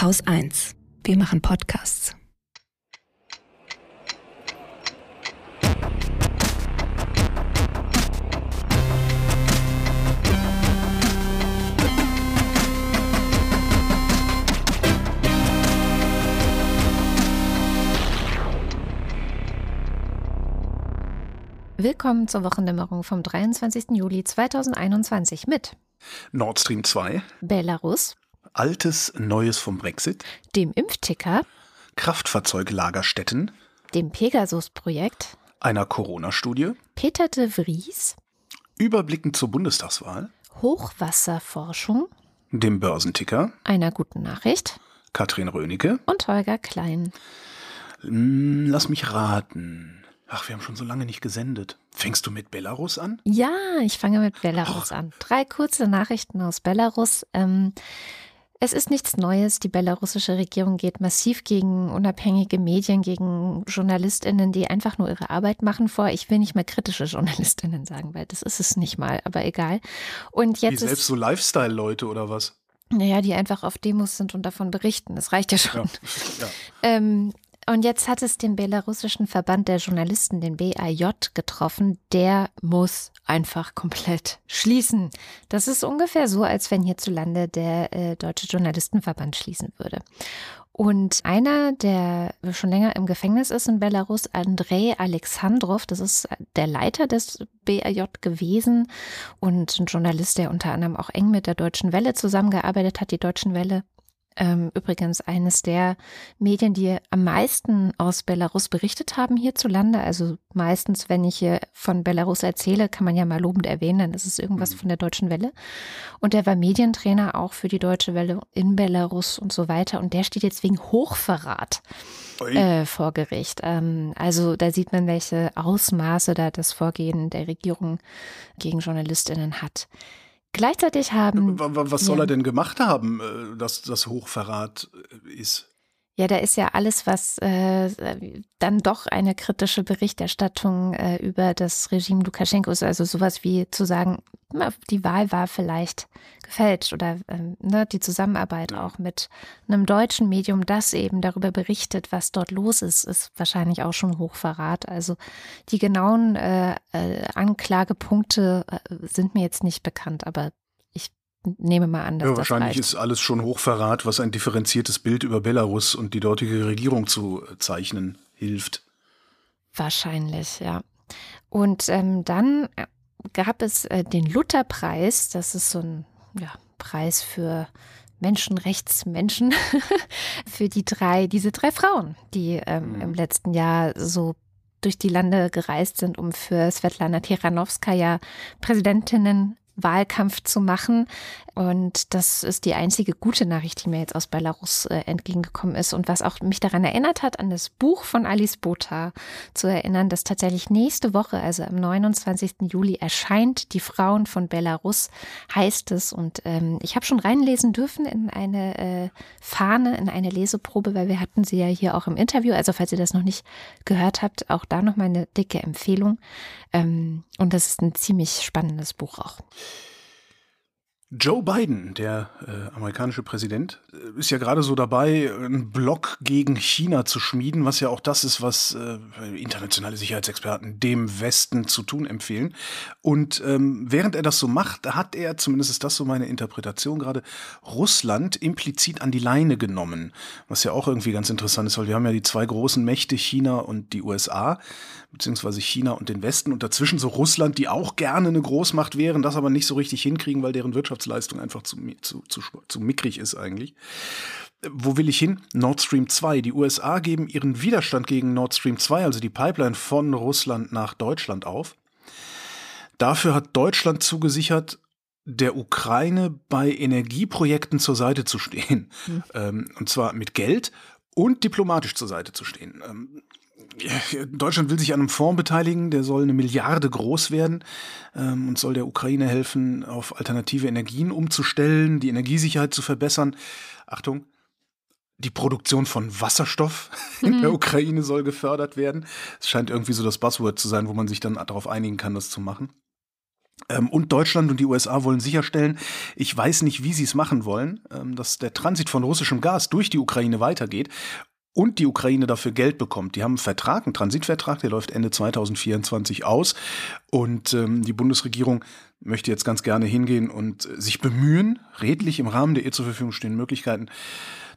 Haus 1. Wir machen Podcasts. Willkommen zur Wochendämmerung vom 23. Juli 2021 mit Nord Stream 2, Belarus, Altes Neues vom Brexit, dem Impfticker, Kraftfahrzeuglagerstätten, dem Pegasus-Projekt, einer Corona-Studie, Peter de Vries, Überblicken zur Bundestagswahl, Hochwasserforschung, dem Börsenticker, einer guten Nachricht Katrin Rönecke. und Holger Klein. Hm, Lass mich raten. Ach, wir haben schon so lange nicht gesendet. Fängst du mit Belarus an? Ja, ich fange mit Belarus an. Drei kurze Nachrichten aus Belarus. Ähm, es ist nichts Neues. Die belarussische Regierung geht massiv gegen unabhängige Medien, gegen JournalistInnen, die einfach nur ihre Arbeit machen, vor. Ich will nicht mal kritische JournalistInnen sagen, weil das ist es nicht mal, aber egal. Und Wie jetzt selbst ist, so Lifestyle-Leute oder was? naja, die einfach auf Demos sind und davon berichten. Das reicht ja schon. Ja. ja. Ähm, und jetzt hat es den belarussischen Verband der Journalisten, den BAJ, getroffen. Der muss einfach komplett schließen. Das ist ungefähr so, als wenn hierzulande der äh, Deutsche Journalistenverband schließen würde. Und einer, der schon länger im Gefängnis ist in Belarus, Andrei Alexandrov, das ist der Leiter des BAJ gewesen und ein Journalist, der unter anderem auch eng mit der Deutschen Welle zusammengearbeitet hat. Die Deutschen Welle übrigens eines der Medien, die am meisten aus Belarus berichtet haben hierzulande. Also meistens, wenn ich hier von Belarus erzähle, kann man ja mal lobend erwähnen, dann ist es irgendwas von der Deutschen Welle. Und der war Medientrainer auch für die Deutsche Welle in Belarus und so weiter. Und der steht jetzt wegen Hochverrat äh, vor Gericht. Ähm, also da sieht man, welche Ausmaße da das Vorgehen der Regierung gegen JournalistInnen hat. Gleichzeitig haben Wa- wa- Was soll Ja. er denn gemacht haben, äh, dass das Hochverrat äh, ist? Ja, da ist ja alles, was äh, dann doch eine kritische Berichterstattung äh, über das Regime Lukaschenko ist. Also sowas wie zu sagen, die Wahl war vielleicht gefälscht oder ähm, ne, die Zusammenarbeit auch mit einem deutschen Medium, das eben darüber berichtet, was dort los ist, ist wahrscheinlich auch schon Hochverrat. Also die genauen äh, äh, Anklagepunkte äh, sind mir jetzt nicht bekannt, aber ich nehme mal an, dass Ja, wahrscheinlich ist alles schon Hochverrat, was ein differenziertes Bild über Belarus und die dortige Regierung zu äh, zeichnen hilft. Wahrscheinlich, ja. Und ähm, dann gab es äh, den Lutherpreis. Das ist so ein ja, Preis für Menschenrechtsmenschen, für die drei, diese drei Frauen, die ähm, Mhm. im letzten Jahr so durch die Lande gereist sind, um für Svetlana Tiranowskaja Präsidentinnen Wahlkampf zu machen. Und das ist die einzige gute Nachricht, die mir jetzt aus Belarus äh, entgegengekommen ist und was auch mich daran erinnert hat, an das Buch von Alice Botha zu erinnern, das tatsächlich nächste Woche, also am 29. Juli, erscheint. Die Frauen von Belarus heißt es. Und ähm, ich habe schon reinlesen dürfen in eine äh, Fahne, in eine Leseprobe, weil wir hatten sie ja hier auch im Interview. Also falls ihr das noch nicht gehört habt, auch da nochmal eine dicke Empfehlung. Ähm, und das ist ein ziemlich spannendes Buch auch. Joe Biden, der äh, amerikanische Präsident, äh, ist ja gerade so dabei, einen Block gegen China zu schmieden, was ja auch das ist, was äh, internationale Sicherheitsexperten dem Westen zu tun empfehlen. Und ähm, während er das so macht, hat er, zumindest ist das so meine Interpretation gerade, Russland implizit an die Leine genommen, was ja auch irgendwie ganz interessant ist, weil wir haben ja die zwei großen Mächte, China und die USA, beziehungsweise China und den Westen und dazwischen so Russland, die auch gerne eine Großmacht wären, das aber nicht so richtig hinkriegen, weil deren Wirtschaftsleistung einfach zu, zu, zu, zu mickrig ist eigentlich. Wo will ich hin? Nord Stream 2. Die USA geben ihren Widerstand gegen Nord Stream 2, also die Pipeline von Russland nach Deutschland auf. Dafür hat Deutschland zugesichert, der Ukraine bei Energieprojekten zur Seite zu stehen. Ähm, und zwar mit Geld und diplomatisch zur Seite zu stehen. Ähm, Deutschland will sich an einem Fonds beteiligen, der soll eine Milliarde groß werden ähm, und soll der Ukraine helfen, auf alternative Energien umzustellen, die Energiesicherheit zu verbessern. Achtung, die Produktion von Wasserstoff in der Ukraine soll gefördert werden. Es scheint irgendwie so das Buzzword zu sein, wo man sich dann darauf einigen kann, das zu machen. Ähm, und Deutschland und die USA wollen sicherstellen, ich weiß nicht, wie sie es machen wollen, ähm, dass der Transit von russischem Gas durch die Ukraine weitergeht und die Ukraine dafür Geld bekommt. Die haben einen Vertrag, einen Transitvertrag, der läuft Ende 2024 aus. Und ähm, die Bundesregierung möchte jetzt ganz gerne hingehen und sich bemühen, redlich im Rahmen der ihr zur Verfügung stehenden Möglichkeiten,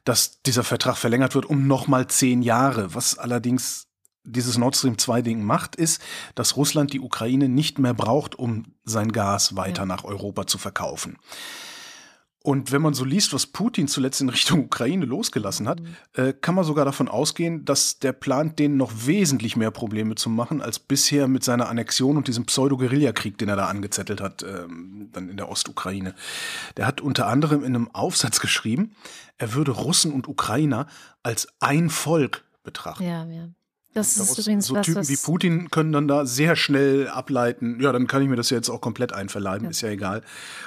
dass dieser Vertrag verlängert wird um nochmal zehn Jahre. Was allerdings dieses Nord Stream 2 Ding macht, ist, dass Russland die Ukraine nicht mehr braucht, um sein Gas weiter ja. nach Europa zu verkaufen. Und wenn man so liest, was Putin zuletzt in Richtung Ukraine losgelassen hat, mhm. äh, kann man sogar davon ausgehen, dass der plant, denen noch wesentlich mehr Probleme zu machen, als bisher mit seiner Annexion und diesem Pseudo-Guerillakrieg, den er da angezettelt hat, ähm, dann in der Ostukraine. Der hat unter anderem in einem Aufsatz geschrieben, er würde Russen und Ukrainer als ein Volk betrachten. Ja, ja. Das ist übrigens so was, Typen wie Putin können dann da sehr schnell ableiten, ja, dann kann ich mir das ja jetzt auch komplett einverleiben, ja. ist ja egal.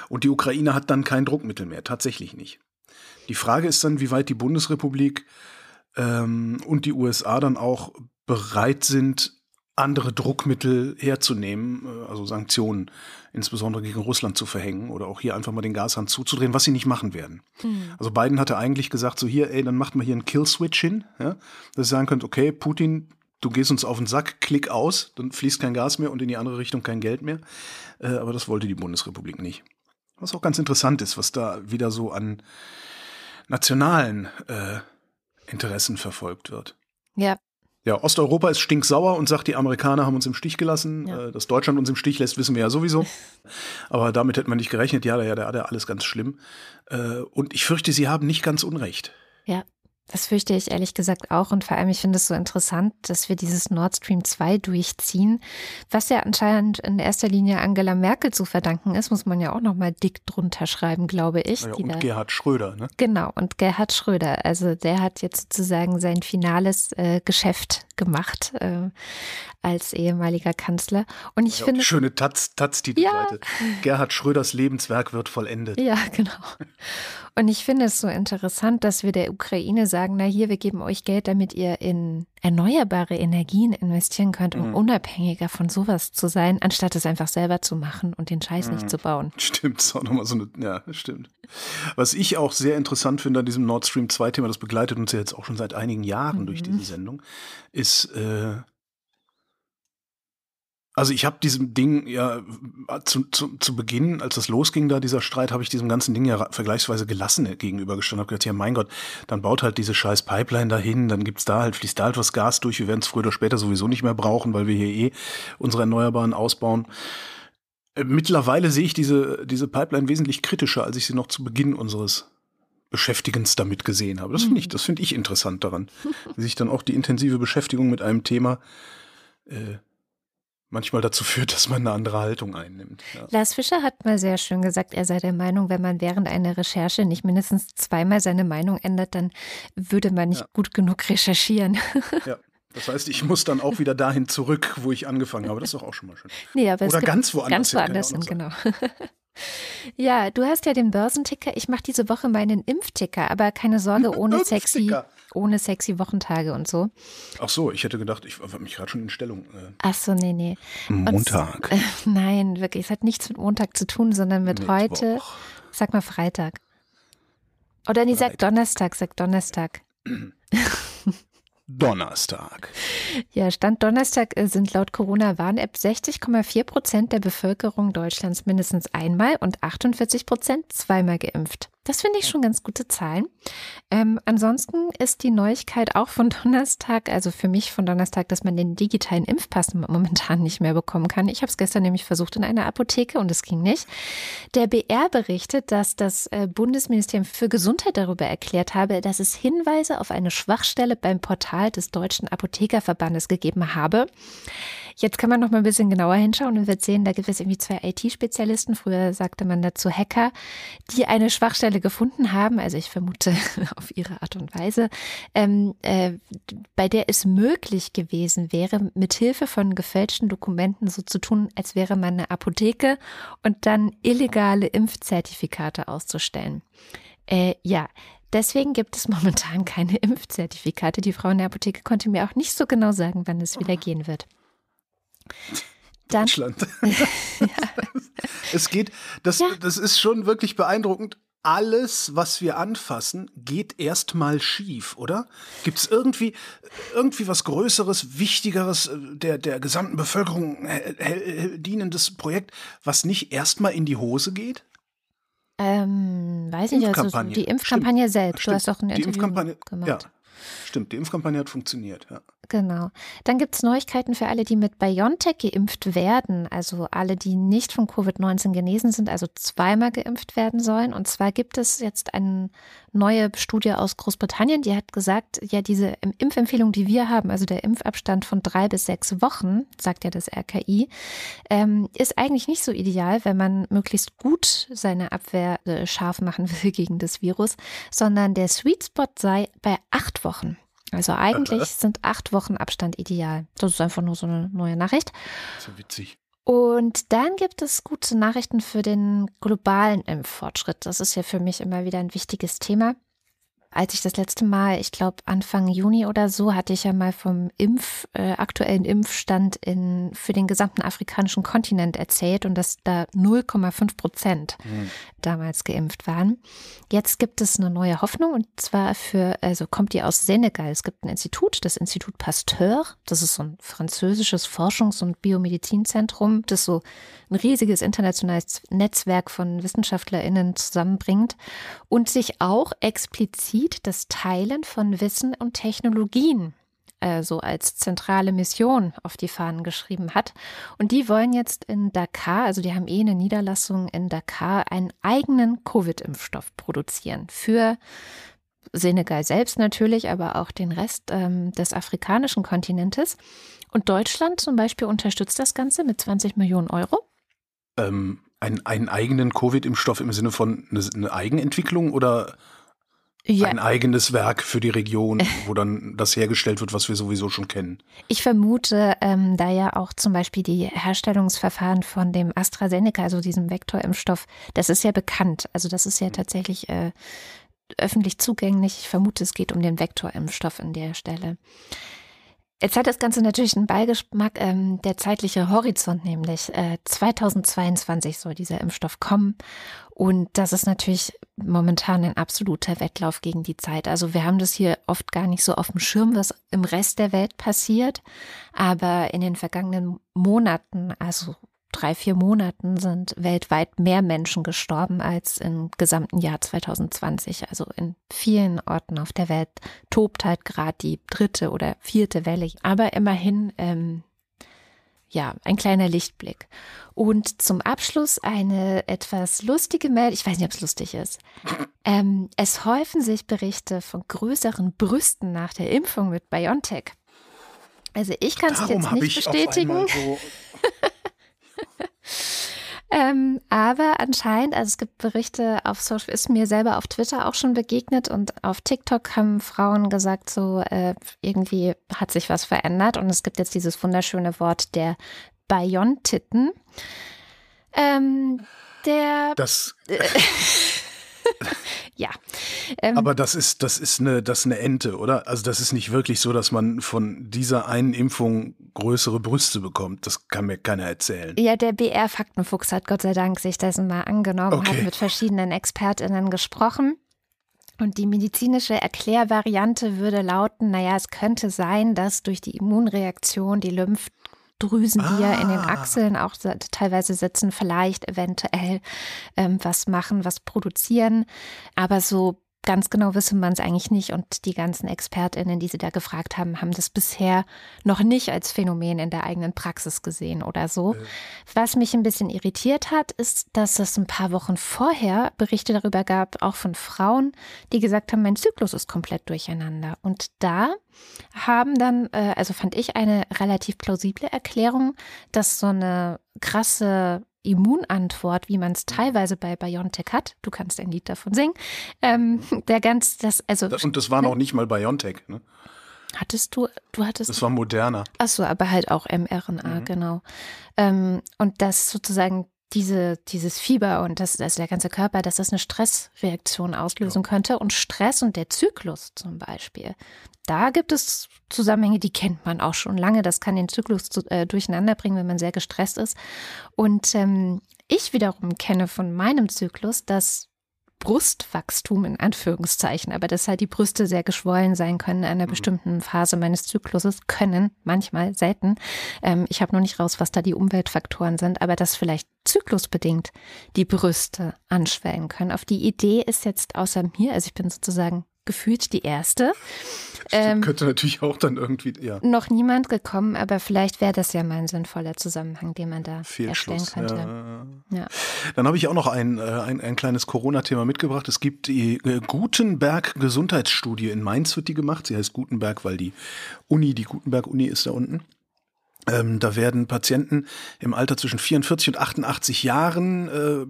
Und die Ukraine hat dann kein Druckmittel mehr, tatsächlich nicht. Die Frage ist dann, wie weit die Bundesrepublik ähm, und die USA dann auch bereit sind, andere Druckmittel herzunehmen, äh, also Sanktionen insbesondere gegen Russland zu verhängen oder auch hier einfach mal den Gashahn zuzudrehen, was sie nicht machen werden. Mhm. Also Biden hatte eigentlich gesagt, so hier, ey, dann macht mal hier einen Kill-Switch hin, ja, dass ihr sagen könnt, okay, Putin, du gehst uns auf den Sack, klick aus, dann fließt kein Gas mehr und in die andere Richtung kein Geld mehr. Äh, aber das wollte die Bundesrepublik nicht. Was auch ganz interessant ist, was da wieder so an nationalen äh, Interessen verfolgt wird. Ja. Ja, Osteuropa ist stinksauer und sagt, die Amerikaner haben uns im Stich gelassen. Ja. Äh, dass Deutschland uns im Stich lässt, wissen wir ja sowieso. Aber damit hätte man nicht gerechnet. Ja, ja, da hat er alles ganz schlimm. Äh, und ich fürchte, sie haben nicht ganz Unrecht. Ja, das fürchte ich ehrlich gesagt auch. Und vor allem, ich finde es so interessant, dass wir dieses Nord Stream 2 durchziehen, was ja anscheinend in erster Linie Angela Merkel zu verdanken ist, muss man ja auch nochmal dick drunter schreiben, glaube ich. Ja, und da, Gerhard Schröder, ne? Genau, und Gerhard Schröder. Also der hat jetzt sozusagen sein finales äh, Geschäft gemacht äh, als ehemaliger Kanzler. Und ich ja, finde. Schöne Taz-Titelseite. Ja. Gerhard Schröders Lebenswerk wird vollendet. Ja, genau. Und ich finde es so interessant, dass wir der Ukraine sagen, na hier, wir geben euch Geld, damit ihr in erneuerbare Energien investieren könnt, um mhm. unabhängiger von sowas zu sein, anstatt es einfach selber zu machen und den Scheiß mhm. nicht zu bauen. Stimmt, ist auch nochmal so eine, ja, stimmt. Was ich auch sehr interessant finde an diesem Nord Stream 2 Thema, das begleitet uns ja jetzt auch schon seit einigen Jahren mhm. durch diese Sendung, ist, äh, also ich habe diesem Ding ja zu, zu, zu Beginn, als das losging, da dieser Streit, habe ich diesem ganzen Ding ja vergleichsweise gelassen gegenübergestanden. Habe gedacht, ja mein Gott, dann baut halt diese scheiß Pipeline dahin, dann gibt's da halt, fließt da halt was Gas durch. Wir werden es früher oder später sowieso nicht mehr brauchen, weil wir hier eh unsere Erneuerbaren ausbauen. Äh, mittlerweile sehe ich diese, diese Pipeline wesentlich kritischer, als ich sie noch zu Beginn unseres Beschäftigens damit gesehen habe. Das finde ich, das finde ich interessant daran, wie sich dann auch die intensive Beschäftigung mit einem Thema äh, manchmal dazu führt, dass man eine andere Haltung einnimmt. Ja. Lars Fischer hat mal sehr schön gesagt, er sei der Meinung, wenn man während einer Recherche nicht mindestens zweimal seine Meinung ändert, dann würde man nicht ja. gut genug recherchieren. Ja. Das heißt, ich muss dann auch wieder dahin zurück, wo ich angefangen habe. Das ist doch auch schon mal schön. Nee, aber Oder ganz woanders. Ganz woanders hin, genau. Ja, du hast ja den Börsenticker. Ich mache diese Woche meinen Impfticker, aber keine Sorge, ohne sexy, ohne sexy Wochentage und so. Ach so, ich hätte gedacht, ich war mich gerade schon in Stellung. Äh. Ach so, nee, nee. Montag. Und, äh, nein, wirklich. Es hat nichts mit Montag zu tun, sondern mit Mittwoch. heute. Sag mal Freitag. Oder nee, sag Donnerstag, sag Donnerstag. Donnerstag. Ja, Stand Donnerstag äh, sind laut Corona-Warn-App 60,4 Prozent der Bevölkerung Deutschlands mindestens einmal und 48 Prozent zweimal geimpft. Das finde ich schon ganz gute Zahlen. Ähm, ansonsten ist die Neuigkeit auch von Donnerstag, also für mich von Donnerstag, dass man den digitalen Impfpass momentan nicht mehr bekommen kann. Ich habe es gestern nämlich versucht in einer Apotheke und es ging nicht. Der BR berichtet, dass das äh, Bundesministerium für Gesundheit darüber erklärt habe, dass es Hinweise auf eine Schwachstelle beim Portal des Deutschen Apothekerverbandes gegeben habe. Jetzt kann man noch mal ein bisschen genauer hinschauen und wird sehen, da gibt es irgendwie zwei IT-Spezialisten, früher sagte man dazu Hacker, die eine Schwachstelle gefunden haben, also ich vermute auf ihre Art und Weise, ähm, äh, bei der es möglich gewesen wäre, mit Hilfe von gefälschten Dokumenten so zu tun, als wäre man eine Apotheke und dann illegale Impfzertifikate auszustellen. Äh, ja, Deswegen gibt es momentan keine Impfzertifikate. Die Frau in der Apotheke konnte mir auch nicht so genau sagen, wann es wieder gehen wird. Dann, Deutschland. Es geht, das, Ja. das ist schon wirklich beeindruckend. Alles, was wir anfassen, geht erstmal schief, oder? Gibt es irgendwie, irgendwie was Größeres, Wichtigeres, äh, der, der gesamten Bevölkerung äh, äh, dienendes Projekt, was nicht erstmal in die Hose geht? ähm, weiß nicht, also Impfkampagne. die Impfkampagne selbst. Du Stimmt. hast auch ein die Interview Impfkampagne, gemacht. Ja, stimmt. Die Impfkampagne hat funktioniert. Ja. Genau. Dann gibt es Neuigkeiten für alle, die mit BioNTech geimpft werden. Also alle, die nicht von Covid-19 genesen sind, also zweimal geimpft werden sollen. Und zwar gibt es jetzt eine neue Studie aus Großbritannien, die hat gesagt, ja, diese Impfempfehlung, die wir haben, also der Impfabstand von drei bis sechs Wochen, sagt ja das RKI, ähm, ist eigentlich nicht so ideal, wenn man möglichst gut seine Abwehr äh, scharf machen will gegen das Virus, sondern der Sweet Spot sei bei acht Wochen. Also eigentlich sind acht Wochen Abstand ideal. Das ist einfach nur so eine neue Nachricht. So witzig. Und dann gibt es gute Nachrichten für den globalen Impffortschritt. Das ist ja für mich immer wieder ein wichtiges Thema. Als ich das letzte Mal, ich glaube Anfang Juni oder so, hatte ich ja mal vom Impf, äh, aktuellen Impfstand in, für den gesamten afrikanischen Kontinent erzählt und dass da 0,5 Prozent Hm. damals geimpft waren. Jetzt gibt es eine neue Hoffnung und zwar für, also kommt die aus Senegal. Es gibt ein Institut, das Institut Pasteur. Das ist so ein französisches Forschungs- und Biomedizinzentrum, das so ein riesiges internationales Netzwerk von WissenschaftlerInnen zusammenbringt und sich auch explizit das Teilen von Wissen und Technologien äh, so als zentrale Mission auf die Fahnen geschrieben hat. Und die wollen jetzt in Dakar, also die haben eh eine Niederlassung in Dakar, einen eigenen Covid-Impfstoff produzieren für Senegal selbst natürlich, aber auch den Rest ähm, des afrikanischen Kontinentes. Und Deutschland zum Beispiel unterstützt das Ganze mit 20 Millionen Euro. Ähm, ein, einen eigenen Covid-Impfstoff im Sinne von eine, eine Eigenentwicklung oder Ja, ein eigenes Werk für die Region, wo dann das hergestellt wird, was wir sowieso schon kennen? Ich vermute, ähm, da ja auch zum Beispiel die Herstellungsverfahren von dem AstraZeneca, also diesem Vektorimpfstoff, das ist ja bekannt. Also das ist ja tatsächlich äh, öffentlich zugänglich. Ich vermute, es geht um den Vektorimpfstoff an der Stelle. Jetzt hat das Ganze natürlich einen Beigeschmack, ähm, der zeitliche Horizont, nämlich äh, 2022 soll dieser Impfstoff kommen. Und das ist natürlich momentan ein absoluter Wettlauf gegen die Zeit. Also wir haben das hier oft gar nicht so auf dem Schirm, was im Rest der Welt passiert. Aber in den vergangenen Monaten, also drei, vier Monaten, sind weltweit mehr Menschen gestorben als im gesamten Jahr 2020. Also in vielen Orten auf der Welt tobt halt gerade die dritte oder vierte Welle. Aber immerhin, ähm, ja, ein kleiner Lichtblick. Und zum Abschluss eine etwas lustige Meldung. Ich weiß nicht, ob es lustig ist. Ähm, es häufen sich Berichte von größeren Brüsten nach der Impfung mit BioNTech. Also ich kann es jetzt nicht bestätigen. so Ähm, aber anscheinend, also es gibt Berichte auf Social, ist mir selber auf Twitter auch schon begegnet und auf TikTok haben Frauen gesagt, so äh, irgendwie hat sich was verändert und es gibt jetzt dieses wunderschöne Wort der Bayontitten. Ähm, der, das, ja. Ähm, aber das ist, das ist eine, das ist eine Ente, oder? Also das ist nicht wirklich so, dass man von dieser einen Impfung größere Brüste bekommt. Das kann mir keiner erzählen. Ja, der BR-Faktenfuchs hat Gott sei Dank sich dessen mal angenommen, Okay. hat mit verschiedenen ExpertInnen gesprochen. Und die medizinische Erklärvariante würde lauten, naja, es könnte sein, dass durch die Immunreaktion die Lymphdrüsen, die ja in den Ah. Achseln auch se- teilweise sitzen, vielleicht eventuell ähm, was machen, was produzieren. Aber so ganz genau wisse man es eigentlich nicht. Und die ganzen ExpertInnen, die sie da gefragt haben, haben das bisher noch nicht als Phänomen in der eigenen Praxis gesehen oder so. Was mich ein bisschen irritiert hat, ist, dass es ein paar Wochen vorher Berichte darüber gab, auch von Frauen, die gesagt haben, mein Zyklus ist komplett durcheinander. Und da haben dann, äh, also fand ich eine relativ plausible Erklärung, dass so eine krasse Immunantwort, wie man es teilweise bei BioNTech hat, du kannst ein Lied davon singen, ähm, der ganz, das, also Und das war noch nicht mal BioNTech, ne? hattest du, du hattest Das war moderner. Ach so, aber halt auch mRNA, Mhm. genau. Ähm, und dass sozusagen diese, dieses Fieber und das, also der ganze Körper, dass das eine Stressreaktion auslösen ja. könnte. Und Stress und der Zyklus zum Beispiel. Da gibt es Zusammenhänge, die kennt man auch schon lange. Das kann den Zyklus zu, äh, durcheinander bringen, wenn man sehr gestresst ist. Und ähm, ich wiederum kenne von meinem Zyklus, dass Brustwachstum in Anführungszeichen, aber dass halt die Brüste sehr geschwollen sein können in einer mhm. bestimmten Phase meines Zykluses, können manchmal, selten. Ähm, ich habe noch nicht raus, was da die Umweltfaktoren sind, aber dass vielleicht zyklusbedingt die Brüste anschwellen können. Auf die Idee ist jetzt außer mir, also ich bin sozusagen gefühlt die erste. Ähm, könnte natürlich auch dann irgendwie, ja. Noch niemand gekommen, aber vielleicht wäre das ja mal ein sinnvoller Zusammenhang, den man da erstellen könnte. Ja. Ja. Dann habe ich auch noch ein, äh, ein, ein kleines Corona-Thema mitgebracht. Es gibt die äh, Gutenberg-Gesundheitsstudie in Mainz, wird die gemacht. Sie heißt Gutenberg, weil die Uni, die Gutenberg-Uni ist da unten. Ähm, da werden Patienten im Alter zwischen 44 und 88 Jahren äh,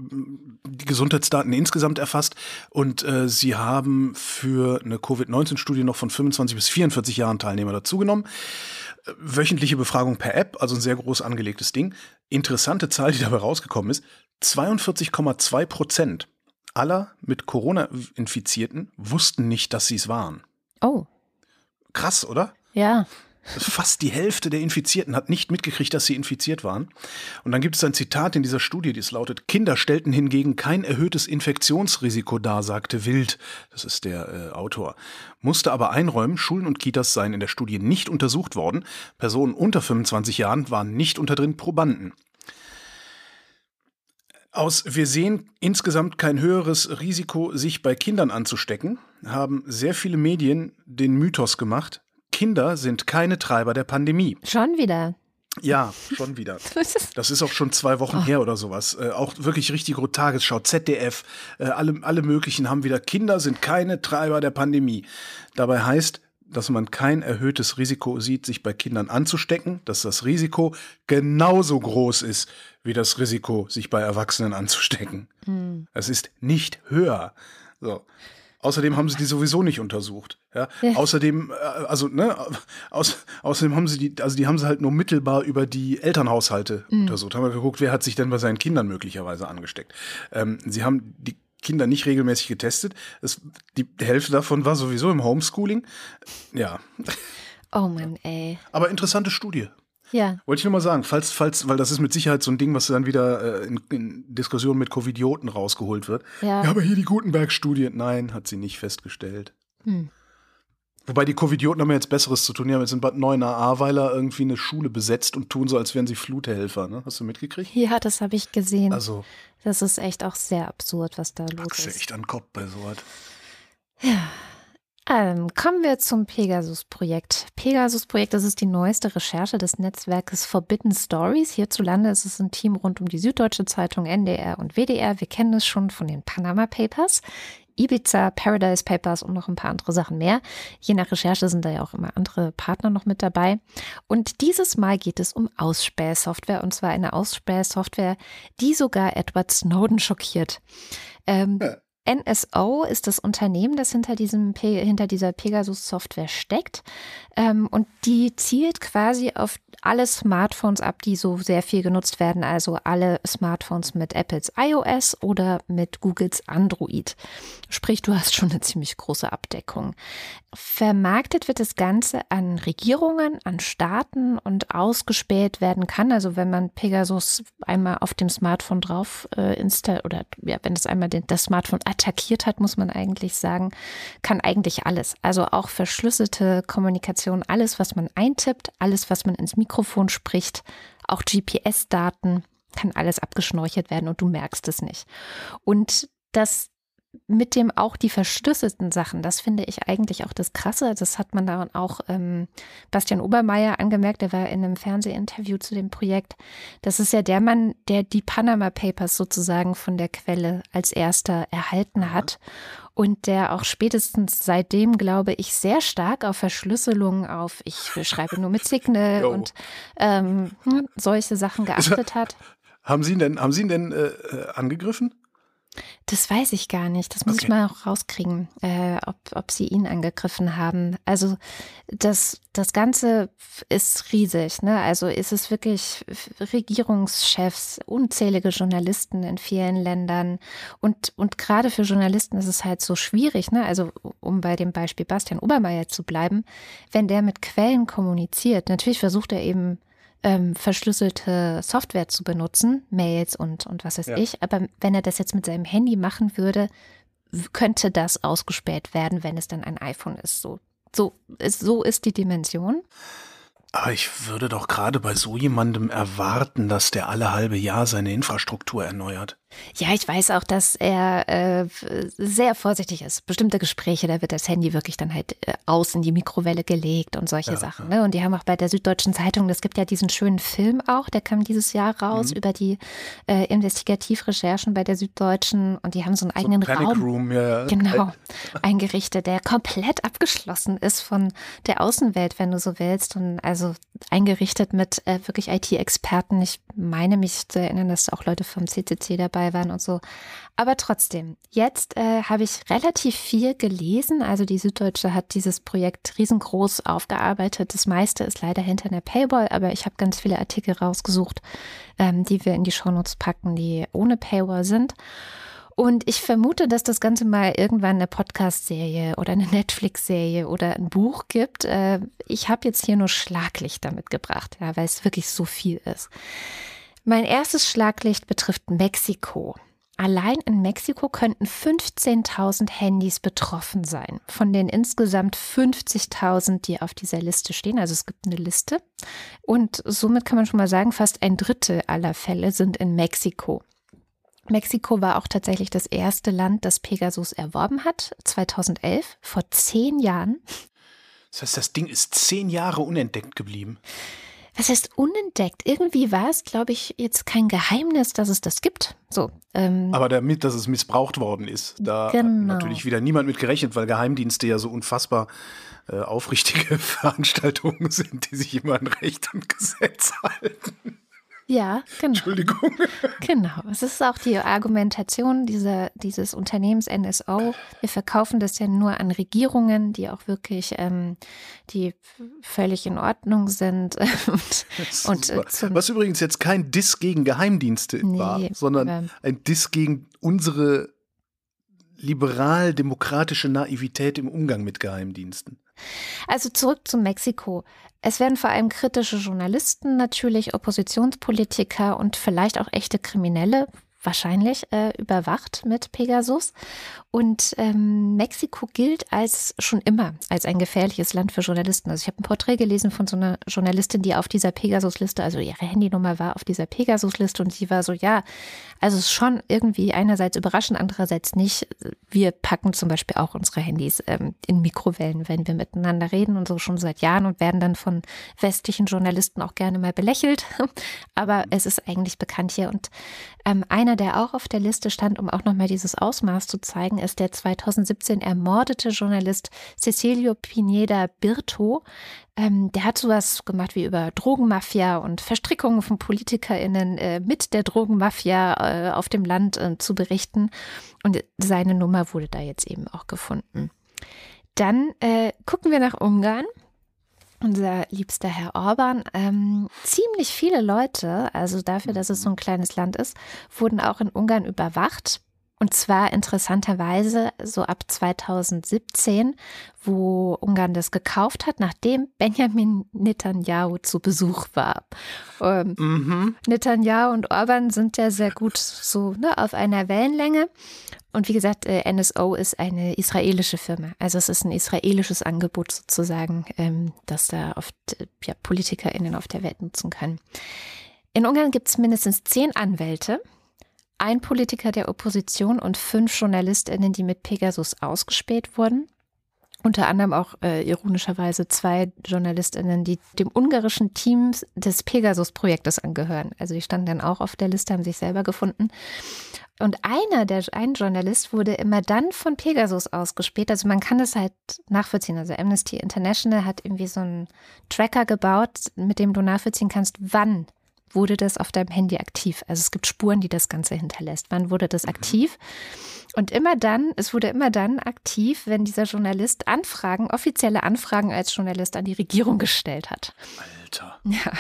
die Gesundheitsdaten insgesamt erfasst und äh, sie haben für eine Covid-19-Studie noch von 25 bis 44 Jahren Teilnehmer dazugenommen. Äh, wöchentliche Befragung per App, also ein sehr groß angelegtes Ding. Interessante Zahl, die dabei rausgekommen ist, 42,2 Prozent aller mit Corona infizierten wussten nicht, dass sie es waren. Oh. Krass, oder? Ja. Fast die Hälfte der Infizierten hat nicht mitgekriegt, dass sie infiziert waren. Und dann gibt es ein Zitat in dieser Studie, das lautet, Kinder stellten hingegen kein erhöhtes Infektionsrisiko dar, sagte Wild, das ist der äh, Autor, musste aber einräumen, Schulen und Kitas seien in der Studie nicht untersucht worden, Personen unter 25 Jahren waren nicht unter den Probanden. Aus wir sehen insgesamt kein höheres Risiko, sich bei Kindern anzustecken, haben sehr viele Medien den Mythos gemacht, Kinder sind keine Treiber der Pandemie. Schon wieder. Ja, schon wieder. Das ist auch schon zwei Wochen oh. her oder sowas. Äh, auch wirklich richtig Tagesschau, ZDF, äh, alle, alle möglichen haben wieder, Kinder sind keine Treiber der Pandemie. Dabei heißt, dass man kein erhöhtes Risiko sieht, sich bei Kindern anzustecken, dass das Risiko genauso groß ist wie das Risiko, sich bei Erwachsenen anzustecken. Hm. Es ist nicht höher. So. Außerdem haben sie die sowieso nicht untersucht. Ja? ja. Außerdem, äh, also, ne, aus, außerdem haben sie die, also die haben sie halt nur mittelbar über die Elternhaushalte mhm. untersucht. Haben wir geguckt, wer hat sich denn bei seinen Kindern möglicherweise angesteckt. Ähm, sie haben die Kinder nicht regelmäßig getestet. Es, die Hälfte davon war sowieso im Homeschooling. Ja. Oh Mann, ey. Aber interessante Studie. Ja. Wollte ich nur mal sagen, falls, falls, weil das ist mit Sicherheit so ein Ding, was dann wieder äh, in, in Diskussionen mit Covidioten rausgeholt wird. Ja. ja, aber hier die Gutenberg-Studie. Nein, hat sie nicht festgestellt. Hm. Wobei die Covidioten haben ja jetzt Besseres zu tun. Die haben jetzt in Bad 9 Ahrweiler irgendwie eine Schule besetzt und tun so, als wären sie Fluthelfer. Ne? Hast du mitgekriegt? Ja, das habe ich gesehen. Also. Das ist echt auch sehr absurd, was da los ist. echt an den Kopf bei sowas. Ja. Ähm, kommen wir zum Pegasus-Projekt. Pegasus-Projekt, das ist die neueste Recherche des Netzwerkes Forbidden Stories. Hierzulande ist es ein Team rund um die Süddeutsche Zeitung, NDR und WDR. Wir kennen es schon von den Panama Papers. Ibiza, Paradise Papers und noch ein paar andere Sachen mehr. Je nach Recherche sind da ja auch immer andere Partner noch mit dabei. Und dieses Mal geht es um Ausspähsoftware und zwar eine Ausspähsoftware, die sogar Edward Snowden schockiert. Ähm, ja. NSO ist das Unternehmen, das hinter, diesem, hinter dieser Pegasus-Software steckt. Ähm, und die zielt quasi auf alle Smartphones ab, die so sehr viel genutzt werden. Also alle Smartphones mit Apples iOS oder mit Googles Android. Sprich, du hast schon eine ziemlich große Abdeckung. Vermarktet wird das Ganze an Regierungen, an Staaten und ausgespäht werden kann. Also wenn man Pegasus einmal auf dem Smartphone drauf äh, installiert oder ja, wenn es einmal den, das Smartphone attackiert hat, muss man eigentlich sagen, kann eigentlich alles. Also auch verschlüsselte Kommunikation, alles, was man eintippt, alles, was man ins Mikrofon spricht, auch GPS-Daten, kann alles abgeschnorchelt werden und du merkst es nicht. Und das mit dem auch die verschlüsselten Sachen, das finde ich eigentlich auch das Krasse. Das hat man dann auch ähm, Bastian Obermeier angemerkt, der war in einem Fernsehinterview zu dem Projekt. Das ist ja der Mann, der die Panama Papers sozusagen von der Quelle als erster erhalten hat und der auch spätestens seitdem, glaube ich, sehr stark auf Verschlüsselung, auf ich schreibe nur mit Signal jo. und ähm, solche Sachen geachtet hat. Haben Sie ihn denn, haben Sie ihn denn äh, äh angegriffen? Das weiß ich gar nicht. Das muss Okay. ich mal auch rauskriegen, äh, ob, ob sie ihn angegriffen haben. Also das, das Ganze ist riesig. Ne? Also ist es wirklich Regierungschefs, unzählige Journalisten in vielen Ländern. Und, und gerade für Journalisten ist es halt so schwierig. Ne? Also um bei dem Beispiel Bastian Obermeier zu bleiben, wenn der mit Quellen kommuniziert, natürlich versucht er eben ähm, verschlüsselte Software zu benutzen, Mails und, und was weiß Ja. ich. Aber wenn er das jetzt mit seinem Handy machen würde, könnte das ausgespäht werden, wenn es dann ein iPhone ist. So, so, ist, so ist die Dimension. Aber ich würde doch gerade bei so jemandem erwarten, dass der alle halbe Jahr seine Infrastruktur erneuert. Ja, ich weiß auch, dass er äh, sehr vorsichtig ist. Bestimmte Gespräche, da wird das Handy wirklich dann halt äh, aus in die Mikrowelle gelegt und solche Ja, Sachen. Ne? Und die haben auch bei der Süddeutschen Zeitung, es gibt ja diesen schönen Film auch, der kam dieses Jahr raus Mhm. über die äh, Investigativrecherchen bei der Süddeutschen und die haben so einen eigenen so Raum. Room, ja. Genau, eingerichtet, der komplett abgeschlossen ist von der Außenwelt, wenn du so willst. Und also eingerichtet mit äh, wirklich IT-Experten. Ich meine mich zu erinnern, dass auch Leute vom CCC dabei waren und so. Aber trotzdem, jetzt äh, habe ich relativ viel gelesen. Also die Süddeutsche hat dieses Projekt riesengroß aufgearbeitet. Das meiste ist leider hinter einer Paywall, aber ich habe ganz viele Artikel rausgesucht, ähm, die wir in die Shownotes packen, die ohne Paywall sind. Und ich vermute, dass das Ganze mal irgendwann eine Podcast-Serie oder eine Netflix-Serie oder ein Buch gibt. Äh, Ich habe jetzt hier nur Schlaglichter mitgebracht, ja, weil es wirklich so viel ist. Mein erstes Schlaglicht betrifft Mexiko. Allein in Mexiko könnten 15.000 Handys betroffen sein. Von den insgesamt 50.000, die auf dieser Liste stehen. Also es gibt eine Liste. Und somit kann man schon mal sagen, fast ein Drittel aller Fälle sind in Mexiko. Mexiko war auch tatsächlich das erste Land, das Pegasus erworben hat, 2011, vor zehn Jahren. Das heißt, das Ding ist zehn Jahre unentdeckt geblieben. Was heißt unentdeckt? Irgendwie war es, glaube ich, jetzt kein Geheimnis, dass es das gibt. So, ähm, Aber damit, dass es missbraucht worden ist, da Genau. hat natürlich wieder niemand mit gerechnet, weil Geheimdienste ja so unfassbar äh, aufrichtige Veranstaltungen sind, die sich immer an Recht und Gesetz halten. Ja, genau. Entschuldigung. Genau, es ist auch die Argumentation dieser, dieses Unternehmens NSO. Wir verkaufen das ja nur an Regierungen, die auch wirklich, ähm, die völlig in Ordnung sind. Und, und äh, zum, Was übrigens jetzt kein Diss gegen Geheimdienste Nee, war, sondern aber- ein Diss gegen unsere liberal-demokratische Naivität im Umgang mit Geheimdiensten. Also zurück zu Mexiko. Es werden vor allem kritische Journalisten, natürlich Oppositionspolitiker und vielleicht auch echte Kriminelle wahrscheinlich äh, überwacht mit Pegasus. Und ähm, Mexiko gilt als schon immer als ein gefährliches Land für Journalisten. Also ich habe ein Porträt gelesen von so einer Journalistin, die auf dieser Pegasus-Liste, also ihre Handynummer war auf dieser Pegasus-Liste und sie war so, ja, also es ist schon irgendwie einerseits überraschend, andererseits nicht. Wir packen zum Beispiel auch unsere Handys ähm, in Mikrowellen, wenn wir miteinander reden und so schon seit Jahren und werden dann von westlichen Journalisten auch gerne mal belächelt. Aber es ist eigentlich bekannt hier. Und ähm, einer, der auch auf der Liste stand, um auch nochmal dieses Ausmaß zu zeigen, ist der 2017 ermordete Journalist Cecilio Pineda Birto. Ähm, der hat sowas gemacht wie über Drogenmafia und Verstrickungen von PolitikerInnen äh, mit der Drogenmafia äh, auf dem Land äh, zu berichten. Und seine Nummer wurde da jetzt eben auch gefunden. Dann äh, gucken wir nach Ungarn. Unser liebster Herr Orban. Ähm, ziemlich viele Leute, also dafür, dass es so ein kleines Land ist, wurden auch in Ungarn überwacht. Und zwar interessanterweise so ab 2017, wo Ungarn das gekauft hat, nachdem Benjamin Netanyahu zu Besuch war. Ähm, Mhm. Netanyahu und Orban sind ja sehr gut so ne, auf einer Wellenlänge. Und wie gesagt, äh, NSO ist eine israelische Firma. Also es ist ein israelisches Angebot sozusagen, ähm, das da oft ja, PolitikerInnen auf der Welt nutzen können. In Ungarn gibt es mindestens zehn Anwälte, ein Politiker der Opposition und fünf JournalistInnen, die mit Pegasus ausgespäht wurden. Unter anderem auch äh, ironischerweise zwei JournalistInnen, die dem ungarischen Team des Pegasus-Projektes angehören. Also die standen dann auch auf der Liste, haben sich selber gefunden. Und einer, der ein Journalist, wurde immer dann von Pegasus ausgespäht. Also man kann das halt nachvollziehen. Also Amnesty International hat irgendwie so einen Tracker gebaut, mit dem du nachvollziehen kannst, wann wurde das auf deinem Handy aktiv? Also es gibt Spuren, die das Ganze hinterlässt. Wann wurde das aktiv? Und immer dann, es wurde immer dann aktiv, wenn dieser Journalist Anfragen, offizielle Anfragen als Journalist an die Regierung gestellt hat. Alter. Ja.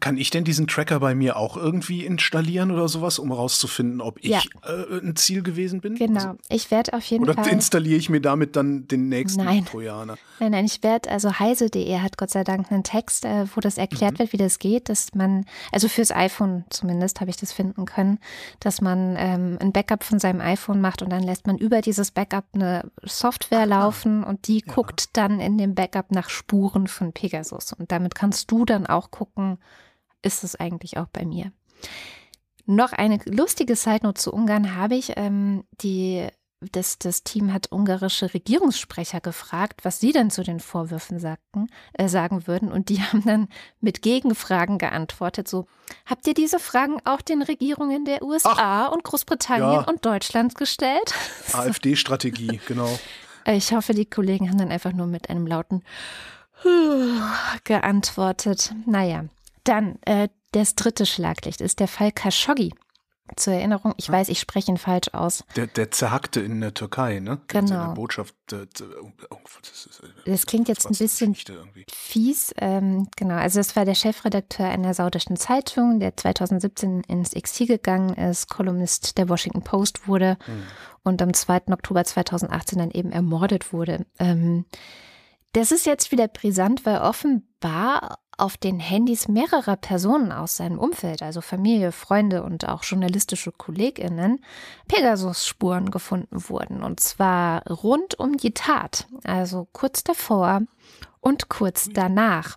Kann ich denn diesen Tracker bei mir auch irgendwie installieren oder sowas, um herauszufinden, ob ich Ja. äh, ein Ziel gewesen bin? Genau. Also, Ich werde auf jeden oder Fall. installiere ich mir damit dann den nächsten Nein. Trojaner? Nein, nein, ich werde, also heise.de hat Gott sei Dank einen Text, äh, wo das erklärt Mhm. wird, wie das geht, dass man, also fürs iPhone zumindest habe ich das finden können, dass man ähm, ein Backup von seinem iPhone macht und dann lässt man über dieses Backup eine Software laufen und die Ja. guckt dann in dem Backup nach Spuren von Pegasus. Und damit kannst du dann auch gucken, ist es eigentlich auch bei mir. Noch eine lustige Side-Note zu Ungarn habe ich. Ähm, die, das, das Team hat ungarische Regierungssprecher gefragt, was sie denn zu den Vorwürfen sagten, äh, sagen würden. Und die haben dann mit Gegenfragen geantwortet. So, habt ihr diese Fragen auch den Regierungen der USA und Großbritannien Ja. und Deutschland gestellt? AfD-Strategie, genau. Äh, Ich hoffe, die Kollegen haben dann einfach nur mit einem lauten geantwortet. Naja, dann äh, das dritte Schlaglicht ist der Fall Khashoggi. Zur Erinnerung, ich weiß, ich spreche ihn falsch aus. Der, der zerhackte in der Türkei, ne? Genau. Seine Botschaft. Äh, äh, oh, das, ist, äh, Das klingt jetzt ein bisschen fies. Ähm, genau, also es war der Chefredakteur einer saudischen Zeitung, der 2017 ins Exil gegangen ist, Kolumnist der Washington Post wurde Hm. und am 2. Oktober 2018 dann eben ermordet wurde. Ähm, das ist jetzt wieder brisant, weil offenbar auf den Handys mehrerer Personen aus seinem Umfeld, also Familie, Freunde und auch journalistische KollegInnen, Pegasus-Spuren gefunden wurden. Und zwar rund um die Tat, also kurz davor und kurz danach.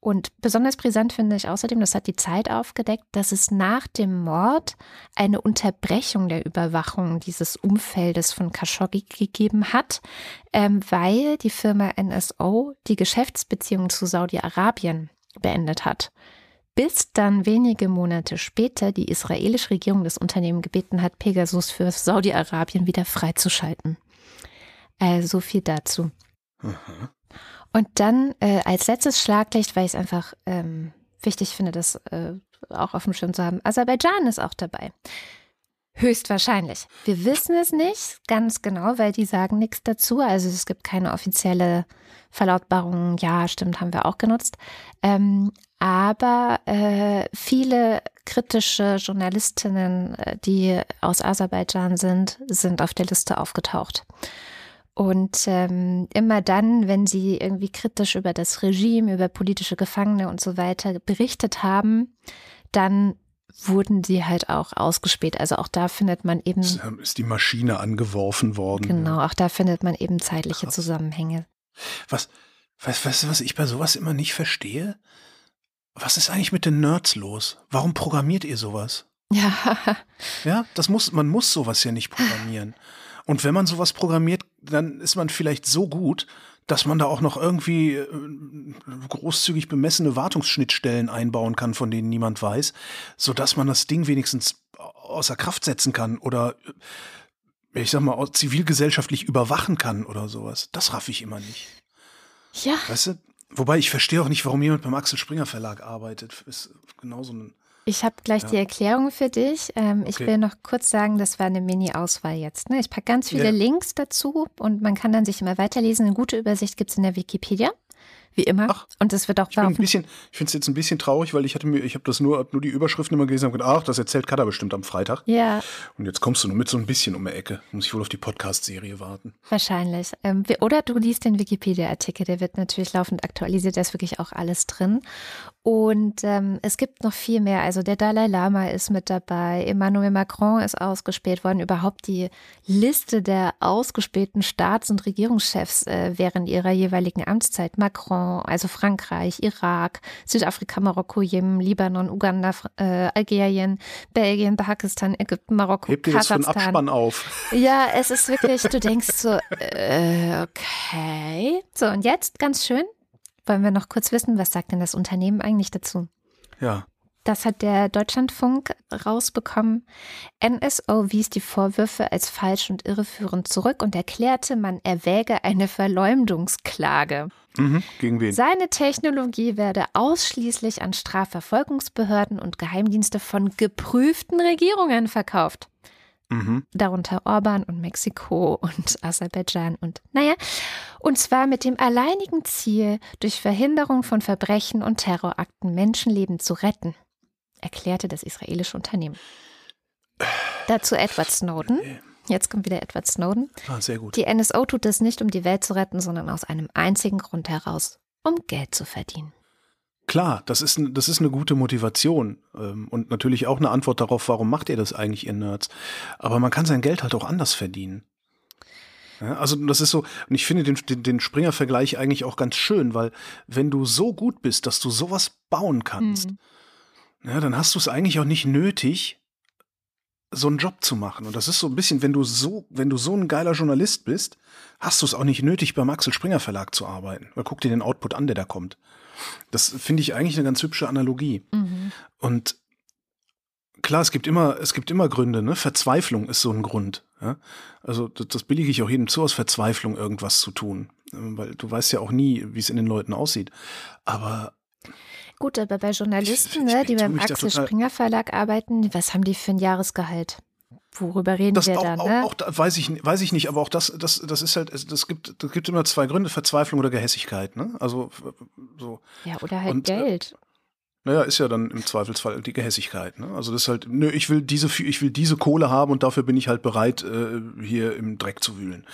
Und besonders brisant finde ich außerdem, das hat die Zeit aufgedeckt, dass es nach dem Mord eine Unterbrechung der Überwachung dieses Umfeldes von Khashoggi gegeben hat, ähm, weil die Firma NSO die Geschäftsbeziehungen zu Saudi-Arabien beendet hat. Bis dann wenige Monate später die israelische Regierung das Unternehmen gebeten hat, Pegasus für Saudi-Arabien wieder freizuschalten. Äh, so viel dazu. Aha. Und dann äh, als letztes Schlaglicht, weil ich es einfach ähm, wichtig finde, das äh, auch auf dem Schirm zu haben. Aserbaidschan ist auch dabei. Höchstwahrscheinlich. Wir wissen es nicht ganz genau, weil die sagen nichts dazu. Also es gibt keine offizielle Verlautbarung. Ja, stimmt, haben wir auch genutzt. Ähm, aber äh, viele kritische Journalistinnen, äh, die aus Aserbaidschan sind, sind auf der Liste aufgetaucht. Und ähm, immer dann, wenn sie irgendwie kritisch über das Regime, über politische Gefangene und so weiter berichtet haben, dann wurden sie halt auch ausgespäht. Also auch da findet man eben, Es, ähm, Ist die Maschine angeworfen worden. genau, auch da findet man eben zeitliche Krass. Zusammenhänge. Was, weißt, weißt du, was ich bei sowas immer nicht verstehe? Was ist eigentlich mit den Nerds los? Warum programmiert ihr sowas? Ja, Ja, das muss, man muss sowas ja nicht programmieren. Und wenn man sowas programmiert, dann ist man vielleicht so gut, dass man da auch noch irgendwie äh, großzügig bemessene Wartungsschnittstellen einbauen kann, von denen niemand weiß, sodass man das Ding wenigstens außer Kraft setzen kann oder äh, ich sag mal, zivilgesellschaftlich überwachen kann oder sowas. Das raff ich immer nicht. ja, Weißt du? Wobei ich verstehe auch nicht, warum jemand beim Axel Springer Verlag arbeitet. Ist genauso ein. Ich habe gleich Ja. die Erklärung für dich. Ähm, Ich Okay. will noch kurz sagen, das war eine Mini-Auswahl jetzt. Ne? Ich packe ganz viele Ja. Links dazu und man kann dann sich immer weiterlesen. Eine gute Übersicht gibt es in der Wikipedia, wie immer. Ach, und es wird auch Ich bisschen, ich finde es jetzt ein bisschen traurig, weil ich hatte mir, ich habe das nur, hab nur die Überschriften immer gelesen und gedacht, ach, das erzählt Kader bestimmt am Freitag. Ja, Und jetzt kommst du nur mit so ein bisschen um die Ecke. Muss ich wohl auf die Podcast-Serie warten. Wahrscheinlich. Ähm, oder du liest den Wikipedia-Artikel, der wird natürlich laufend aktualisiert, da ist wirklich auch alles drin. Und ähm, es gibt noch viel mehr. Also der Dalai Lama ist mit dabei, Emmanuel Macron ist ausgespäht worden. Überhaupt die Liste der ausgespähten Staats- und Regierungschefs äh, während ihrer jeweiligen Amtszeit. Macron, also Frankreich, Irak, Südafrika, Marokko, Jemen, Libanon, Uganda, äh, Algerien, Belgien, Pakistan, Ägypten, Marokko, Hebt für einen Kasachstan. Abspann auf. Ja, es ist wirklich, du denkst so, äh, okay. So, und jetzt ganz schön, wollen wir noch kurz wissen, was sagt denn das Unternehmen eigentlich dazu? Ja. Das hat der Deutschlandfunk rausbekommen. NSO wies die Vorwürfe als falsch und irreführend zurück und erklärte, man erwäge eine Verleumdungsklage. Mhm. Gegen wen? Seine Technologie werde ausschließlich an Strafverfolgungsbehörden und Geheimdienste von geprüften Regierungen verkauft. Mhm. Darunter Orban und Mexiko und Aserbaidschan und naja, und zwar mit dem alleinigen Ziel, durch Verhinderung von Verbrechen und Terrorakten Menschenleben zu retten erklärte das israelische Unternehmen. Dazu Edward Snowden. Jetzt kommt wieder Edward Snowden. Ah, sehr gut. Die NSO tut das nicht, um die Welt zu retten, sondern aus einem einzigen Grund heraus, um Geld zu verdienen. Klar, das ist, das ist eine gute Motivation ähm, und natürlich auch eine Antwort darauf, warum macht ihr das eigentlich, ihr Nerds. Aber man kann sein Geld halt auch anders verdienen. Ja, also das ist so, und ich finde den, den, den Springer-Vergleich eigentlich auch ganz schön, weil wenn du so gut bist, dass du sowas bauen kannst, Mhm. ja, dann hast du es eigentlich auch nicht nötig, so einen Job zu machen. Und das ist so ein bisschen, wenn du so, wenn du so ein geiler Journalist bist, hast du es auch nicht nötig, beim Axel Springer Verlag zu arbeiten. Weil guck dir den Output an, der da kommt. Das finde ich eigentlich eine ganz hübsche Analogie. Mhm. Und klar, es gibt immer, es gibt immer Gründe, ne? Verzweiflung ist so ein Grund. Ja? Also das, das billige ich auch jedem zu, aus Verzweiflung irgendwas zu tun. Ähm, Weil du weißt ja auch nie, wie es in den Leuten aussieht. Aber Gut, aber bei Journalisten, Ich- ich ne, die beim Axel Springer Verlag arbeiten, was haben die für ein Jahresgehalt? Worüber reden das wir auch, dann? auch, Ne? auch da weiß ich, weiß ich nicht, aber auch das, das, das ist halt, es- das gibt, das gibt immer zwei Gründe, Verzweiflung oder Gehässigkeit, ne? Also so. ja, oder halt und, äh, Geld. Naja, ist ja dann im Zweifelsfall die Gehässigkeit. Ne? Also das ist halt, nö, ich will diese, ich will diese Kohle haben und dafür bin ich halt bereit, äh, hier im Dreck zu wühlen.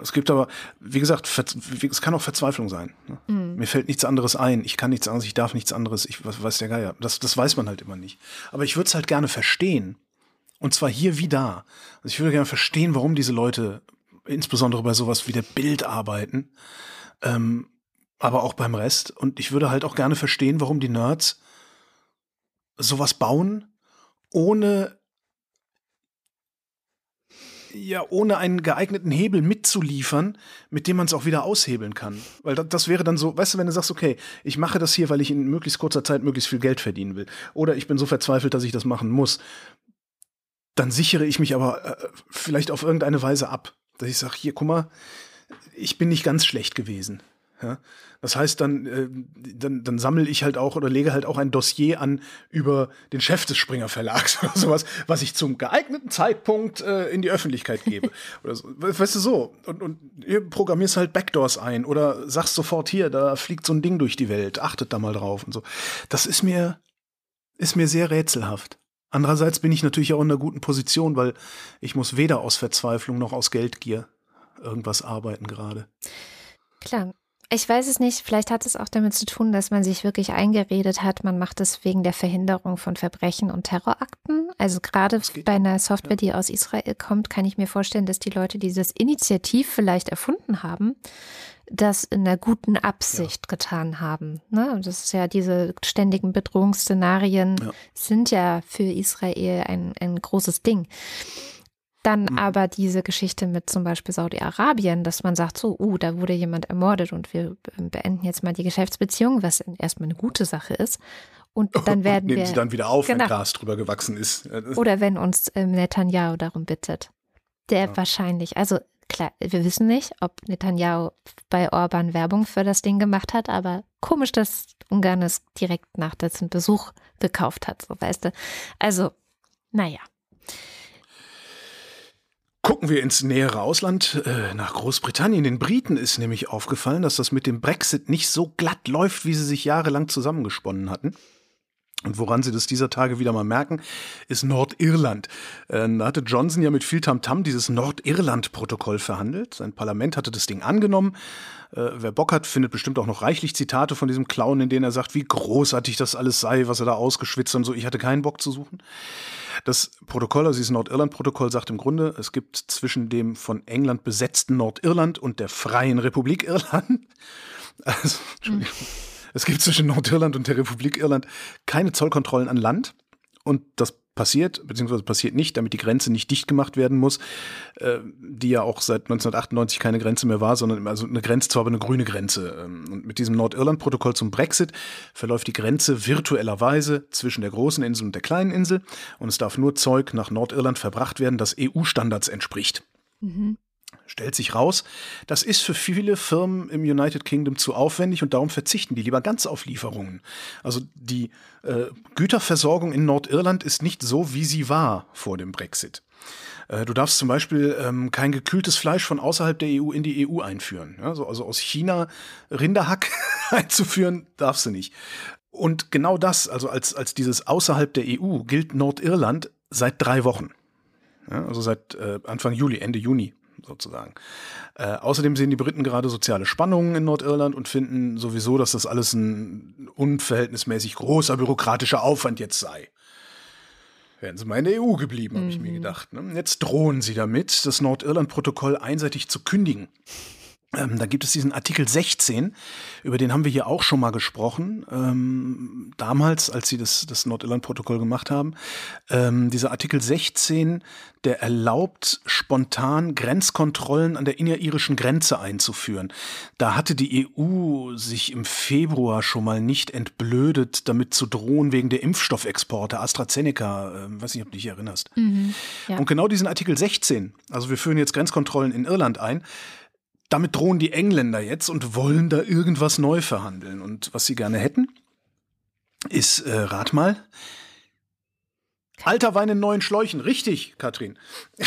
Es gibt aber, wie gesagt, es kann auch Verzweiflung sein. Ne? Mhm. Mir fällt nichts anderes ein. Ich kann nichts anderes, ich darf nichts anderes. Ich was weiß der Geier. Das, das weiß man halt immer nicht. Aber ich würde es halt gerne verstehen. Und zwar hier wie da. Also ich würde gerne verstehen, warum diese Leute, insbesondere bei sowas wie der Bild arbeiten, ähm, aber auch beim Rest. Und ich würde halt auch gerne verstehen, warum die Nerds sowas bauen, ohne ja, ohne einen geeigneten Hebel mitzuliefern, mit dem man es auch wieder aushebeln kann. Weil das, das wäre dann so, weißt du, wenn du sagst, okay, ich mache das hier, weil ich in möglichst kurzer Zeit möglichst viel Geld verdienen will. Oder ich bin so verzweifelt, dass ich das machen muss. Dann sichere ich mich aber äh, vielleicht auf irgendeine Weise ab. Dass ich sage, hier, guck mal, ich bin nicht ganz schlecht gewesen. Ja? Das heißt, dann, äh, dann, dann sammle ich halt auch oder lege halt auch ein Dossier an über den Chef des Springer Verlags oder sowas, was ich zum geeigneten Zeitpunkt äh, in die Öffentlichkeit gebe. oder so. We- Weißt du so? Und, und ihr programmierst halt Backdoors ein oder sagst sofort hier, da fliegt so ein Ding durch die Welt, achtet da mal drauf und so. Das ist mir, ist mir sehr rätselhaft. Andererseits bin ich natürlich auch in einer guten Position, weil ich muss weder aus Verzweiflung noch aus Geldgier irgendwas arbeiten gerade. Klar. Ich weiß es nicht, vielleicht hat es auch damit zu tun, dass man sich wirklich eingeredet hat, man macht es wegen der Verhinderung von Verbrechen und Terrorakten. Also gerade bei einer Software, die aus Israel kommt, kann ich mir vorstellen, dass die Leute, die das Initiativ vielleicht erfunden haben, das in einer guten Absicht getan haben. Ne? Und das ist ja diese ständigen Bedrohungsszenarien Ja. sind ja für Israel ein, ein großes Ding. Dann Mhm. aber diese Geschichte mit zum Beispiel Saudi-Arabien, dass man sagt, so, uh, da wurde jemand ermordet und wir be- beenden jetzt mal die Geschäftsbeziehung, was erstmal eine gute Sache ist. Und dann werden Nehmen wir, sie dann wieder auf, Genau. wenn Gras drüber gewachsen ist. Oder wenn uns ähm, Netanyahu darum bittet, der Ja. wahrscheinlich, also klar, wir wissen nicht, ob Netanyahu bei Orban Werbung für das Ding gemacht hat, aber komisch, dass Ungarn es direkt nach dessen Besuch gekauft hat, so weißt du. Also, naja. Gucken wir ins nähere Ausland, äh, nach Großbritannien. Den Briten ist nämlich aufgefallen, dass das mit dem Brexit nicht so glatt läuft, wie sie sich jahrelang zusammengesponnen hatten. Und woran sie das dieser Tage wieder mal merken, ist Nordirland. Äh, da hatte Johnson ja mit viel Tamtam dieses Nordirland-Protokoll verhandelt. Sein Parlament hatte das Ding angenommen. Äh, wer Bock hat, findet bestimmt auch noch reichlich Zitate von diesem Clown, in denen er sagt, wie großartig das alles sei, was er da ausgeschwitzt und so. Ich hatte keinen Bock zu suchen. Das Protokoll, also dieses Nordirland-Protokoll, sagt im Grunde, es gibt zwischen dem von England besetzten Nordirland und der Freien Republik Irland, also, Entschuldigung, es gibt zwischen Nordirland und der Republik Irland keine Zollkontrollen an Land und das passiert, beziehungsweise passiert nicht, damit die Grenze nicht dicht gemacht werden muss, äh, die ja auch seit 1998 keine Grenze mehr war, sondern also eine Grenze, zwar aber eine grüne Grenze. Ähm, und mit diesem Nordirland-Protokoll zum Brexit verläuft die Grenze virtuellerweise zwischen der großen Insel und der kleinen Insel und es darf nur Zeug nach Nordirland verbracht werden, das EU-Standards entspricht. Mhm. Stellt sich raus, das ist für viele Firmen im United Kingdom zu aufwendig und darum verzichten die lieber ganz auf Lieferungen. Also die äh, Güterversorgung in Nordirland ist nicht so, wie sie war vor dem Brexit. Äh, du darfst zum Beispiel ähm, kein gekühltes Fleisch von außerhalb der EU in die EU einführen. Ja, so, also aus China Rinderhack einzuführen, darfst du nicht. Und genau das, also als, als dieses außerhalb der EU, gilt Nordirland seit drei Wochen. Ja, also seit äh, Anfang Juli, Ende Juni sozusagen. Äh, außerdem sehen die Briten gerade soziale Spannungen in Nordirland und finden sowieso, dass das alles ein unverhältnismäßig großer bürokratischer Aufwand jetzt sei. Wären sie mal in der EU geblieben, habe mhm. ich mir mhm. gedacht. Ne? Jetzt drohen sie damit, das Nordirland-Protokoll einseitig zu kündigen. Ähm, da gibt es diesen Artikel 16, über den haben wir hier auch schon mal gesprochen, ähm, damals, als sie das, das Nordirland-Protokoll gemacht haben. Ähm, dieser Artikel 16, der erlaubt, spontan Grenzkontrollen an der inneririschen Grenze einzuführen. Da hatte die EU sich im Februar schon mal nicht entblödet, damit zu drohen wegen der Impfstoffexporte, AstraZeneca, äh, weiß nicht, ob du dich erinnerst. Mhm, ja. Und genau diesen Artikel 16, also wir führen jetzt Grenzkontrollen in Irland ein, damit drohen die Engländer jetzt und wollen da irgendwas neu verhandeln. Und was sie gerne hätten, ist, äh, rat mal, alter Wein in neuen Schläuchen. Richtig, Katrin. die,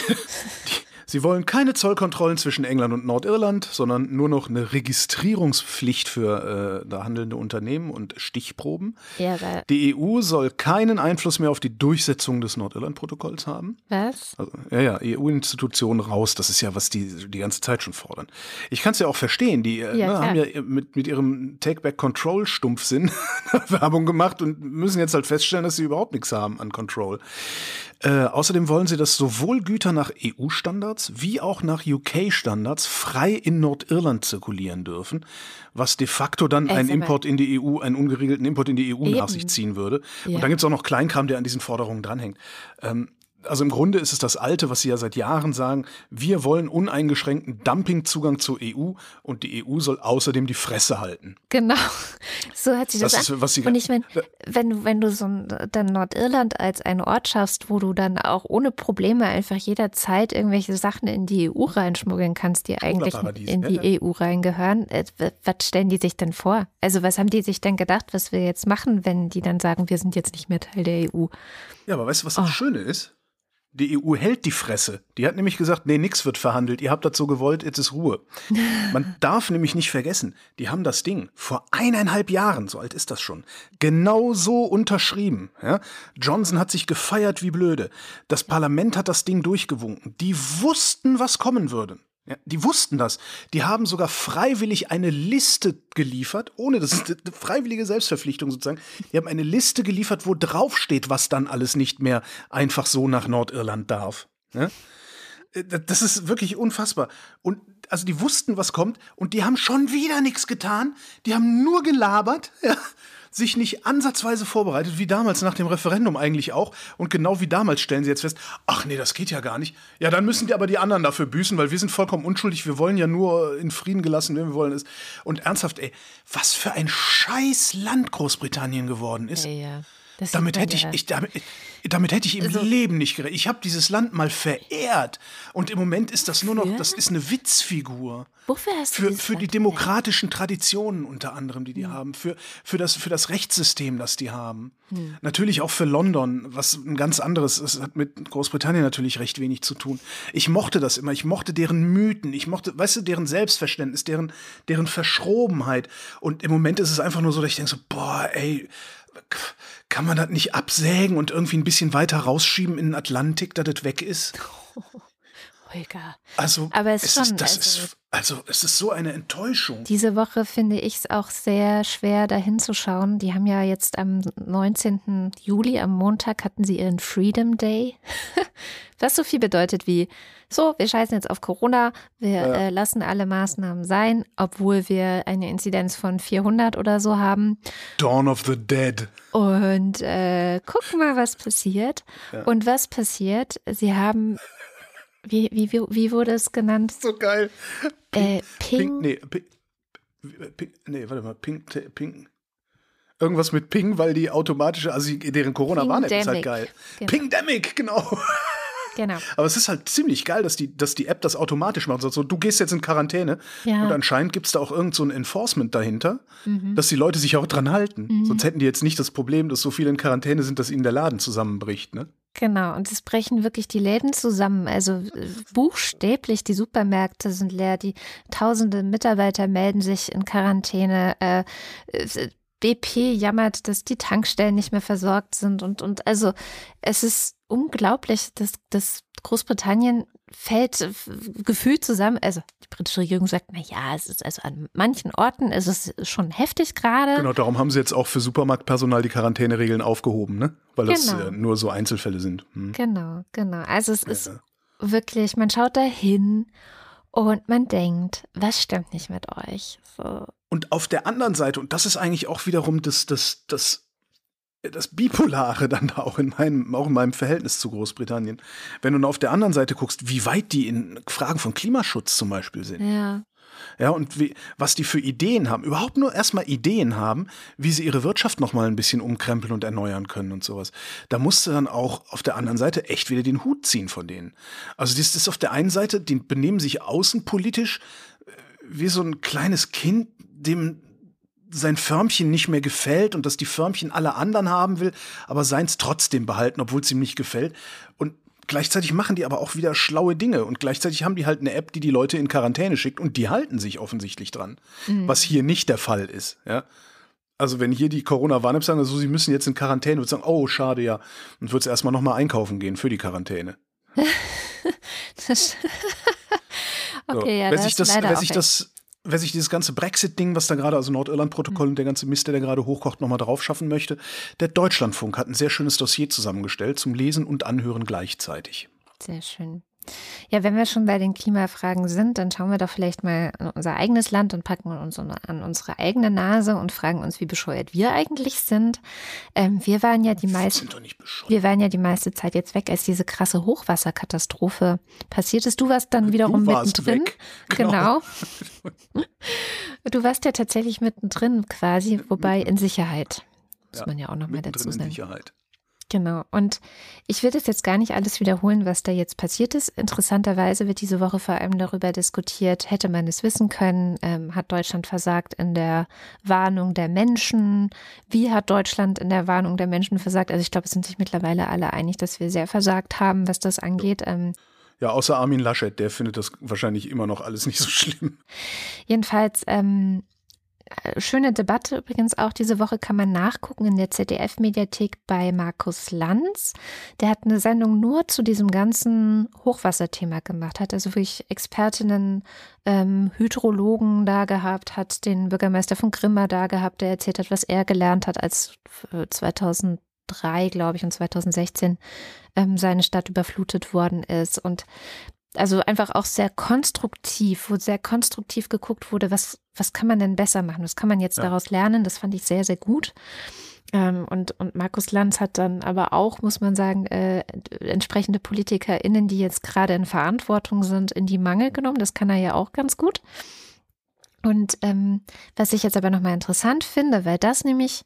Sie wollen keine Zollkontrollen zwischen England und Nordirland, sondern nur noch eine Registrierungspflicht für äh, da handelnde Unternehmen und Stichproben. Ja, die EU soll keinen Einfluss mehr auf die Durchsetzung des Nordirland-Protokolls haben. Was? Also, ja, ja, EU-Institutionen raus. Das ist ja, was die die ganze Zeit schon fordern. Ich kann es ja auch verstehen. Die äh, ja, ne, haben ja mit, mit ihrem Take-Back-Control-Stumpfsinn Werbung gemacht und müssen jetzt halt feststellen, dass sie überhaupt nichts haben an Control. Äh, außerdem wollen sie, dass sowohl Güter nach EU-Standards wie auch nach UK-Standards frei in Nordirland zirkulieren dürfen, was de facto dann einen Import in die EU, einen ungeregelten Import in die EU Eben. nach sich ziehen würde. Ja. Und dann gibt es auch noch Kleinkram, der an diesen Forderungen dranhängt. Ähm, also im Grunde ist es das Alte, was Sie ja seit Jahren sagen. Wir wollen uneingeschränkten Dumpingzugang zur EU und die EU soll außerdem die Fresse halten. Genau, so hat sich das, das an. Sie und ich meine, wenn du, wenn du so ein, dann Nordirland als einen Ort schaffst, wo du dann auch ohne Probleme einfach jederzeit irgendwelche Sachen in die EU reinschmuggeln kannst, die eigentlich in die ja. EU reingehören, äh, was stellen die sich denn vor? Also was haben die sich denn gedacht, was wir jetzt machen, wenn die dann sagen, wir sind jetzt nicht mehr Teil der EU? Ja, aber weißt du, was das oh. Schöne ist? Die EU hält die Fresse. Die hat nämlich gesagt, nee, nix wird verhandelt. Ihr habt das so gewollt, jetzt ist Ruhe. Man darf nämlich nicht vergessen, die haben das Ding vor eineinhalb Jahren, so alt ist das schon, genau so unterschrieben. Ja? Johnson hat sich gefeiert wie blöde. Das Parlament hat das Ding durchgewunken. Die wussten, was kommen würde. Ja, die wussten das. Die haben sogar freiwillig eine Liste geliefert, ohne das freiwillige Selbstverpflichtung sozusagen. Die haben eine Liste geliefert, wo drauf steht, was dann alles nicht mehr einfach so nach Nordirland darf. Ja? Äh, das ist wirklich unfassbar. Und also die wussten, was kommt, und die haben schon wieder nichts getan. Die haben nur gelabert. Ja? Sich nicht ansatzweise vorbereitet, wie damals nach dem Referendum eigentlich auch. Und genau wie damals stellen sie jetzt fest, ach nee, das geht ja gar nicht. Ja, dann müssen die aber die anderen dafür büßen, weil wir sind vollkommen unschuldig. Wir wollen ja nur in Frieden gelassen, wenn wir wollen. Ist. Und ernsthaft, ey, was für ein scheiß Land Großbritannien geworden ist. Ja, ja. Damit hätte ich, ich damit, damit, hätte ich im also, Leben nicht gerechnet. Ich habe dieses Land mal verehrt und im Moment ist das nur noch, das ist eine Witzfigur. Wofür hast du für, für die demokratischen Traditionen unter anderem, die die hm. haben, für, für, das, für das Rechtssystem, das die haben. Hm. Natürlich auch für London, was ein ganz anderes ist, hat mit Großbritannien natürlich recht wenig zu tun. Ich mochte das immer, ich mochte deren Mythen, ich mochte, weißt du, deren Selbstverständnis, deren, deren Verschrobenheit. Und im Moment ist es einfach nur so, dass ich denke so, boah, ey, kann man das nicht absägen und irgendwie ein bisschen weiter rausschieben in den Atlantik, dass das weg ist? ruhiger. Also, Aber es es schon, ist, das also- ist, also es ist so eine Enttäuschung. Diese Woche finde ich es auch sehr schwer, da hinzuschauen. Die haben ja jetzt am 19. Juli, am Montag, hatten sie ihren Freedom Day. Was so viel bedeutet wie, so, wir scheißen jetzt auf Corona, wir Ja. äh, lassen alle Maßnahmen sein, obwohl wir eine Inzidenz von 400 oder so haben. Dawn of the Dead. Und äh, gucken mal, was passiert. Ja. Und was passiert? Sie haben, wie, wie, wie, wie wurde es genannt? So geil. Äh, Ping, Ping. nee, Ping, Ping, nee, warte mal, Ping, Te- Ping. Irgendwas mit Ping, weil die automatische, also deren Corona-Warn-App ist halt geil. Genau. Pingdemic, genau. Genau. Aber es ist halt ziemlich geil, dass die, dass die App das automatisch macht. So, du gehst jetzt in Quarantäne Ja. und anscheinend gibt es da auch irgend so ein Enforcement dahinter, Mhm. dass die Leute sich auch dran halten. Sonst hätten die jetzt nicht das Problem, dass so viele in Quarantäne sind, dass ihnen der Laden zusammenbricht. Ne? Genau, und es brechen wirklich die Läden zusammen. Also äh, buchstäblich, die Supermärkte sind leer, die tausende Mitarbeiter melden sich in Quarantäne. Äh, äh, BP jammert, dass die Tankstellen nicht mehr versorgt sind. Und, und also es ist unglaublich, dass, dass Großbritannien fällt gefühlt zusammen. Also die britische Regierung sagt, na ja, es ist also an manchen Orten ist es schon heftig gerade. Genau, darum haben sie jetzt auch für Supermarktpersonal die Quarantäneregeln aufgehoben, ne? Weil das Genau. äh, nur so Einzelfälle sind. Hm. Genau, genau. Also es ist Ja. wirklich, man schaut da hin und man denkt, was stimmt nicht mit euch? So. Und auf der anderen Seite, und das ist eigentlich auch wiederum das, das, das, das Bipolare dann da auch in meinem, auch in meinem Verhältnis zu Großbritannien. Wenn du dann auf der anderen Seite guckst, wie weit die in Fragen von Klimaschutz zum Beispiel sind. Ja, Ja, und wie, was die für Ideen haben. Überhaupt nur erstmal Ideen haben, wie sie ihre Wirtschaft nochmal ein bisschen umkrempeln und erneuern können und sowas. Da musst du dann auch auf der anderen Seite echt wieder den Hut ziehen von denen. Also das ist auf der einen Seite, die benehmen sich außenpolitisch äh, wie so ein kleines Kind, dem sein Förmchen nicht mehr gefällt und dass die Förmchen alle anderen haben will, aber seins trotzdem behalten, obwohl es ihm nicht gefällt. Und gleichzeitig machen die aber auch wieder schlaue Dinge und gleichzeitig haben die halt eine App, die die Leute in Quarantäne schickt und die halten sich offensichtlich dran, was hier nicht der Fall ist. Ja. Also wenn hier die Corona-Warn-App sagen, also sie müssen jetzt in Quarantäne, würde sagen, oh schade ja, und würde erstmal noch mal einkaufen gehen für die Quarantäne. das So, okay, ja, wer da sich ist das, wer sich das, wer sich dieses ganze Brexit-Ding, was da gerade, also Nordirland-Protokoll Hm. und der ganze Mist, der da gerade hochkocht, nochmal drauf schaffen möchte, der Deutschlandfunk hat ein sehr schönes Dossier zusammengestellt zum Lesen und Anhören gleichzeitig. Sehr schön. Ja, wenn wir schon bei den Klimafragen sind, dann schauen wir doch vielleicht mal in unser eigenes Land und packen uns an unsere eigene Nase und fragen uns, wie bescheuert wir eigentlich sind. Ähm, wir waren ja die bescheuert. Wir waren ja die meiste Zeit jetzt weg, als diese krasse Hochwasserkatastrophe passiert ist. Du warst dann wiederum Du warst mittendrin. weg. Genau. Du warst ja tatsächlich mittendrin quasi, wobei in Sicherheit. Muss Ja, man ja auch nochmal dazu in sagen. Sicherheit. Genau. Und ich will das jetzt gar nicht alles wiederholen, was da jetzt passiert ist. Interessanterweise wird diese Woche vor allem darüber diskutiert, hätte man es wissen können, ähm, hat Deutschland versagt in der Warnung der Menschen? Wie hat Deutschland in der Warnung der Menschen versagt? Also ich glaube, es sind sich mittlerweile alle einig, dass wir sehr versagt haben, was das angeht. Ähm, Ja, außer Armin Laschet, der findet das wahrscheinlich immer noch alles nicht so schlimm. Jedenfalls, ähm, äh, schöne Debatte übrigens auch diese Woche kann man nachgucken in der ZDF-Mediathek bei Markus Lanz. Der hat eine Sendung nur zu diesem ganzen Hochwasserthema gemacht, hat also wirklich Expertinnen, ähm, Hydrologen da gehabt, hat den Bürgermeister von Grimma da gehabt, der erzählt hat, was er gelernt hat, als äh, 2003, glaube ich, und 2016 ähm, seine Stadt überflutet worden ist. Und also einfach auch sehr konstruktiv, wo sehr konstruktiv geguckt wurde, was, was kann man denn besser machen, was kann man jetzt Ja. daraus lernen, das fand ich sehr, sehr gut. Ähm, und, und Markus Lanz hat dann aber auch, muss man sagen, äh, entsprechende PolitikerInnen, die jetzt gerade in Verantwortung sind, in die Mangel genommen. Das kann er ja auch ganz gut. Und ähm, was ich jetzt aber nochmal interessant finde, weil das nämlich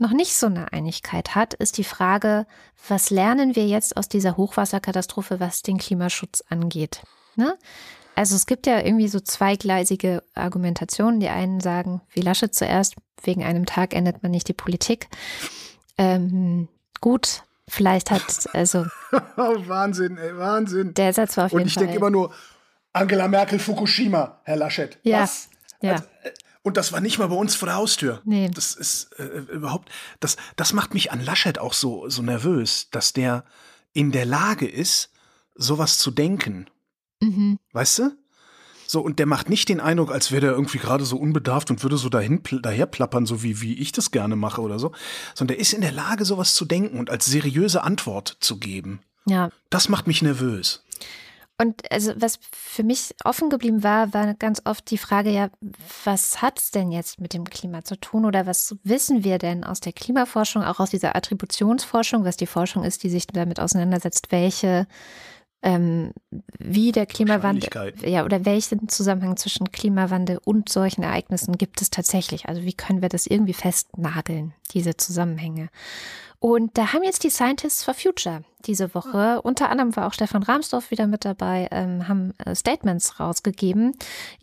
noch nicht so eine Einigkeit hat, ist die Frage, was lernen wir jetzt aus dieser Hochwasserkatastrophe, was den Klimaschutz angeht? Ne? Also es gibt ja irgendwie so zweigleisige Argumentationen. Die einen sagen, wie Laschet zuerst, wegen einem Tag ändert man nicht die Politik. Ähm, gut, vielleicht hat, also Wahnsinn, ey, Wahnsinn. der Satz war auf Und jeden ich Fall. denke immer nur, Angela Merkel, Fukushima, Herr Laschet. Ja, Was? ja. Also, äh, und das war nicht mal bei uns vor der Haustür. Nee. Das ist äh, überhaupt, das, das macht mich an Laschet auch so, so nervös, dass der in der Lage ist, sowas zu denken. Mhm. Weißt du? So, und der macht nicht den Eindruck, als wäre der irgendwie gerade so unbedarft und würde so dahin daher plappern, so wie, wie ich das gerne mache oder so. Sondern der ist in der Lage, sowas zu denken und als seriöse Antwort zu geben. Ja. Das macht mich nervös. Und also was für mich offen geblieben war, war ganz oft die Frage, ja, was hat es denn jetzt mit dem Klima zu tun oder was wissen wir denn aus der Klimaforschung, auch aus dieser Attributionsforschung, was die Forschung ist, die sich damit auseinandersetzt, welche ähm, wie der Klimawandel, ja, oder welchen Zusammenhang zwischen Klimawandel und solchen Ereignissen gibt es tatsächlich? Also wie können wir das irgendwie festnageln, diese Zusammenhänge? Und da haben jetzt die Scientists for Future diese Woche, unter anderem war auch Stefan Rahmsdorf wieder mit dabei, ähm, haben äh, Statements rausgegeben.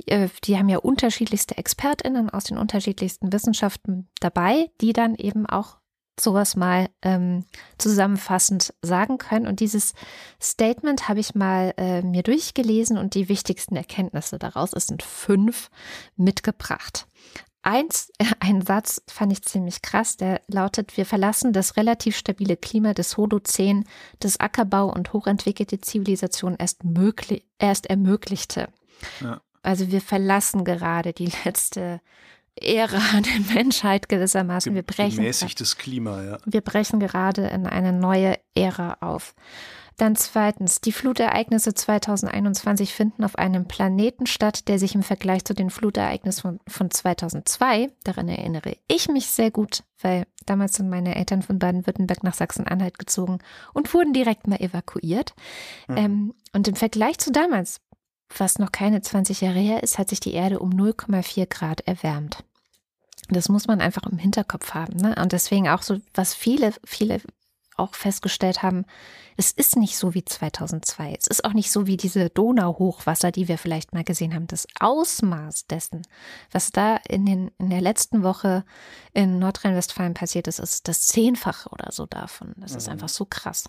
Äh, die haben ja unterschiedlichste ExpertInnen aus den unterschiedlichsten Wissenschaften dabei, die dann eben auch sowas mal ähm, zusammenfassend sagen können. Und dieses Statement habe ich mal äh, mir durchgelesen und die wichtigsten Erkenntnisse daraus, es sind fünf, mitgebracht. Eins, ein Satz fand ich ziemlich krass, der lautet, wir verlassen das relativ stabile Klima des Holozän, das Ackerbau und hochentwickelte Zivilisation erst, möglich, erst ermöglichte. Ja. Also wir verlassen gerade die letzte Ära der Menschheit gewissermaßen. Wir brechen, gemäßigtes Klima, ja. Wir brechen gerade in eine neue Ära auf. Dann zweitens, die Flutereignisse 2021 finden auf einem Planeten statt, der sich im Vergleich zu den Flutereignissen von, von 2002, daran erinnere ich mich sehr gut, weil damals sind meine Eltern von Baden-Württemberg nach Sachsen-Anhalt gezogen und wurden direkt mal evakuiert. Mhm. Ähm, und im Vergleich zu damals was noch keine 20 Jahre her ist, hat sich die Erde um 0,4 Grad erwärmt. Das muss man einfach im Hinterkopf haben. Ne? Und deswegen auch so, was viele, viele auch festgestellt haben, es ist nicht so wie 2002. Es ist auch nicht so wie diese Donauhochwasser, die wir vielleicht mal gesehen haben. Das Ausmaß dessen, was da in, den, in der letzten Woche in Nordrhein-Westfalen passiert ist, ist das Zehnfache oder so davon. Das ist mhm. einfach so krass.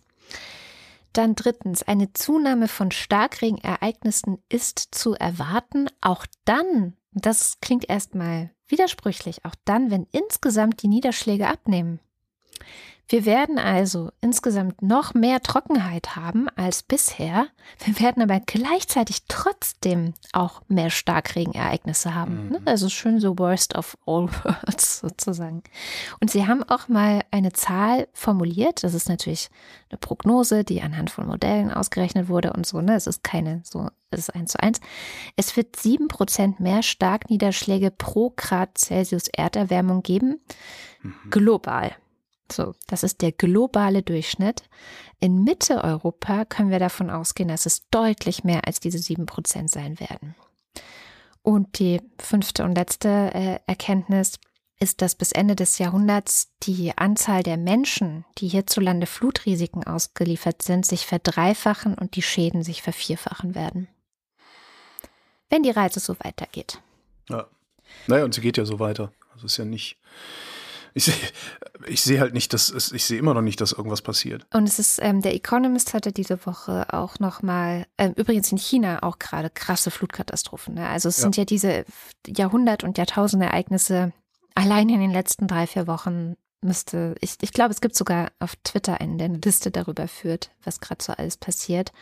Dann drittens, eine Zunahme von Starkregenereignissen ist zu erwarten, auch dann, das klingt erstmal widersprüchlich, auch dann, wenn insgesamt die Niederschläge abnehmen. Wir werden also insgesamt noch mehr Trockenheit haben als bisher. Wir werden aber gleichzeitig trotzdem auch mehr Starkregenereignisse haben. Mhm. Also schön so worst of all worlds sozusagen. Und sie haben auch mal eine Zahl formuliert. Das ist natürlich eine Prognose, die anhand von Modellen ausgerechnet wurde und so. Ne? Es ist keine so, es ist eins zu eins. Es wird sieben Prozent mehr Starkniederschläge pro Grad Celsius Erderwärmung geben. Mhm. Global. So, das ist der globale Durchschnitt. In Mitteleuropa können wir davon ausgehen, dass es deutlich mehr als diese sieben Prozent sein werden. Und die fünfte und letzte äh, Erkenntnis ist, dass bis Ende des Jahrhunderts die Anzahl der Menschen, die hierzulande Flutrisiken ausgeliefert sind, sich verdreifachen und die Schäden sich vervierfachen werden. Wenn die Reise so weitergeht. Ja. Naja, und sie geht ja so weiter. Also ist ja nicht, ich sehe ich seh halt nicht, dass es, ich sehe immer noch nicht, dass irgendwas passiert. Und es ist, ähm, der Economist hatte diese Woche auch nochmal, ähm, übrigens in China auch gerade krasse Flutkatastrophen. Ne? Also es ja. sind ja diese Jahrhundert- und Jahrtausendereignisse allein in den letzten drei, vier Wochen müsste, ich, ich glaube, es gibt sogar auf Twitter einen, der eine Liste darüber führt, was gerade so alles passiert.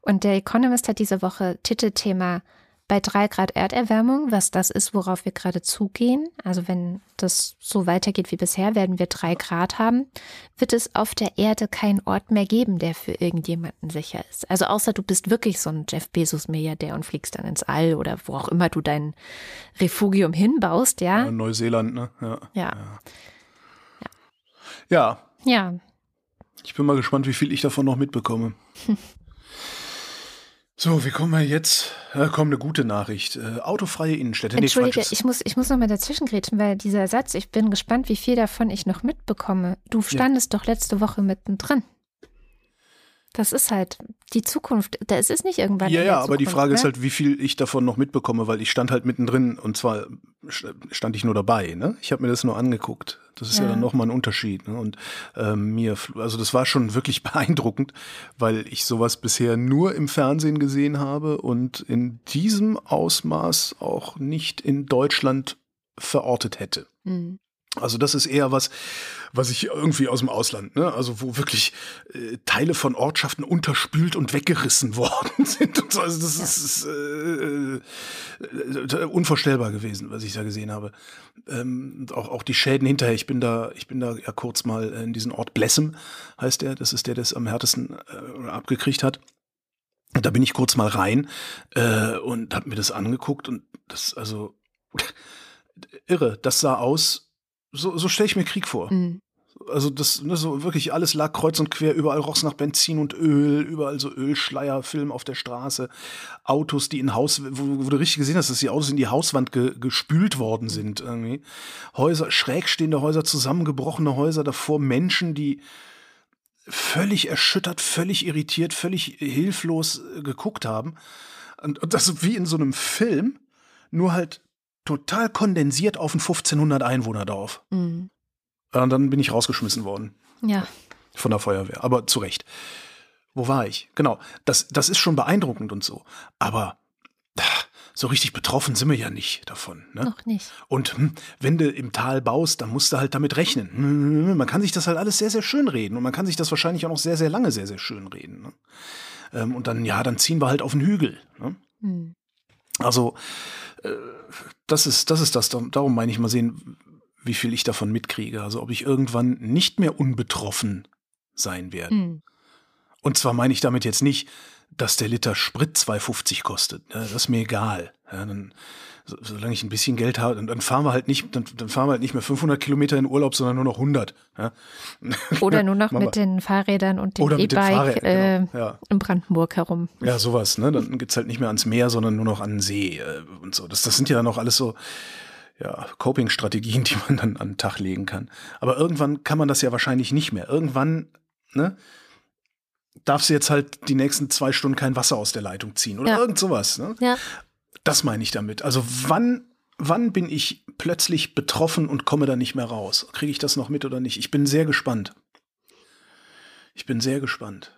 Und der Economist hat diese Woche Titelthema bei drei Grad Erderwärmung, was das ist, worauf wir gerade zugehen, also wenn das so weitergeht wie bisher, werden wir drei Grad haben, wird es auf der Erde keinen Ort mehr geben, der für irgendjemanden sicher ist. Also außer du bist wirklich so ein Jeff Bezos Milliardär und fliegst dann ins All oder wo auch immer du dein Refugium hinbaust, ja. ja Neuseeland, ne? Ja. Ja. Ja. Ja. Ich bin mal gespannt, wie viel ich davon noch mitbekomme. So, wie kommen wir jetzt? Ja, komm, eine gute Nachricht. Äh, autofreie Innenstädte. Entschuldige, nee, ich muss, ich muss noch mal dazwischen grätschen, weil dieser Satz, ich bin gespannt, wie viel davon ich noch mitbekomme. Du standest ja. doch letzte Woche mittendrin. Das ist halt die Zukunft. Das ist nicht irgendwann. Ja, ja, aber Zukunft, die Frage ne? ist halt, wie viel ich davon noch mitbekomme, weil ich stand halt mittendrin und zwar stand ich nur dabei. Ne? Ich habe mir das nur angeguckt. Das ist ja, ja dann nochmal ein Unterschied. Ne? Und ähm, mir, also das war schon wirklich beeindruckend, weil ich sowas bisher nur im Fernsehen gesehen habe und in diesem Ausmaß auch nicht in Deutschland verortet hätte. Mhm. Also das ist eher was, was ich irgendwie aus dem Ausland, ne? also wo wirklich äh, Teile von Ortschaften unterspült und weggerissen worden sind. Und so. Also das ist äh, äh, unvorstellbar gewesen, was ich da gesehen habe. Ähm, auch, auch die Schäden hinterher. Ich bin da, ich bin da ja kurz mal in diesen Ort Blessem, heißt der. Das ist der, der es am härtesten äh, abgekriegt hat. Und da bin ich kurz mal rein äh, und habe mir das angeguckt und das, also irre, das sah aus so, so stelle ich mir Krieg vor. Mhm. Also das, ne, so wirklich alles lag kreuz und quer, überall roch's nach Benzin und Öl, überall so Ölschleier, Film auf der Straße, Autos, die in Haus, wo, wo du richtig gesehen hast, dass die Autos in die Hauswand ge, gespült worden sind irgendwie. Häuser, schräg stehende Häuser, zusammengebrochene Häuser, davor Menschen, die völlig erschüttert, völlig irritiert, völlig hilflos äh, geguckt haben. Und, und das wie in so einem Film, nur halt total kondensiert auf ein 1500 Einwohnerdorf. Mhm. Und dann bin ich rausgeschmissen worden. Ja. Von der Feuerwehr. Aber zu Recht. Wo war ich? Genau. Das, das ist schon beeindruckend und so. Aber so richtig betroffen sind wir ja nicht davon. Ne? Noch nicht. Und hm, wenn du im Tal baust, dann musst du halt damit rechnen. Hm, man kann sich das halt alles sehr, sehr schön reden. Und man kann sich das wahrscheinlich auch noch sehr, sehr lange sehr, sehr schön reden. Ne? Ähm, und dann, ja, dann ziehen wir halt auf den Hügel. Ne? Mhm. Also, äh, das ist, das ist das. Darum meine ich mal sehen, wie viel ich davon mitkriege. Also, ob ich irgendwann nicht mehr unbetroffen sein werde. Mhm. Und zwar meine ich damit jetzt nicht, dass der Liter Sprit 2,50 kostet. Das ist mir egal. Ja, dann, solange ich ein bisschen Geld habe, dann fahren wir halt nicht, dann, dann fahren wir halt nicht mehr 500 Kilometer in Urlaub, sondern nur noch 100. Ja. Oder nur noch mit den Fahrrädern und dem E-Bike äh, genau, ja. in Brandenburg herum. Ja, sowas. Ne? Dann geht's halt nicht mehr ans Meer, sondern nur noch an den See äh, und so. Das, das sind ja dann auch alles so ja, Coping-Strategien, die man dann an den Tag legen kann. Aber irgendwann kann man das ja wahrscheinlich nicht mehr. Irgendwann, ne? darfst du jetzt halt die nächsten zwei Stunden kein Wasser aus der Leitung ziehen oder ja. irgend sowas. Ne? Ja. Das meine ich damit. Also wann, wann bin ich plötzlich betroffen und komme da nicht mehr raus? Kriege ich das noch mit oder nicht? Ich bin sehr gespannt. Ich bin sehr gespannt.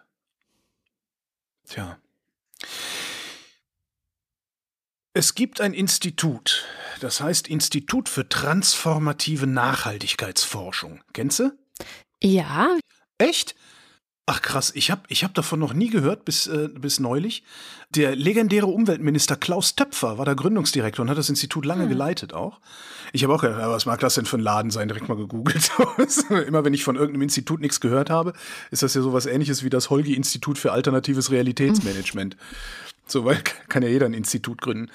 Tja. Es gibt ein Institut, das heißt Institut für transformative Nachhaltigkeitsforschung. Kennst du? Ja. Echt? Ach krass, ich habe ich hab davon noch nie gehört bis, äh, bis neulich. Der legendäre Umweltminister Klaus Töpfer war der Gründungsdirektor und hat das Institut lange hm. geleitet auch. Ich habe auch gedacht, was mag das denn für ein Laden sein? Direkt mal gegoogelt. Immer wenn ich von irgendeinem Institut nichts gehört habe, ist das ja sowas ähnliches wie das Holgi-Institut für alternatives Realitätsmanagement. Hm. So, weil kann ja jeder ein Institut gründen.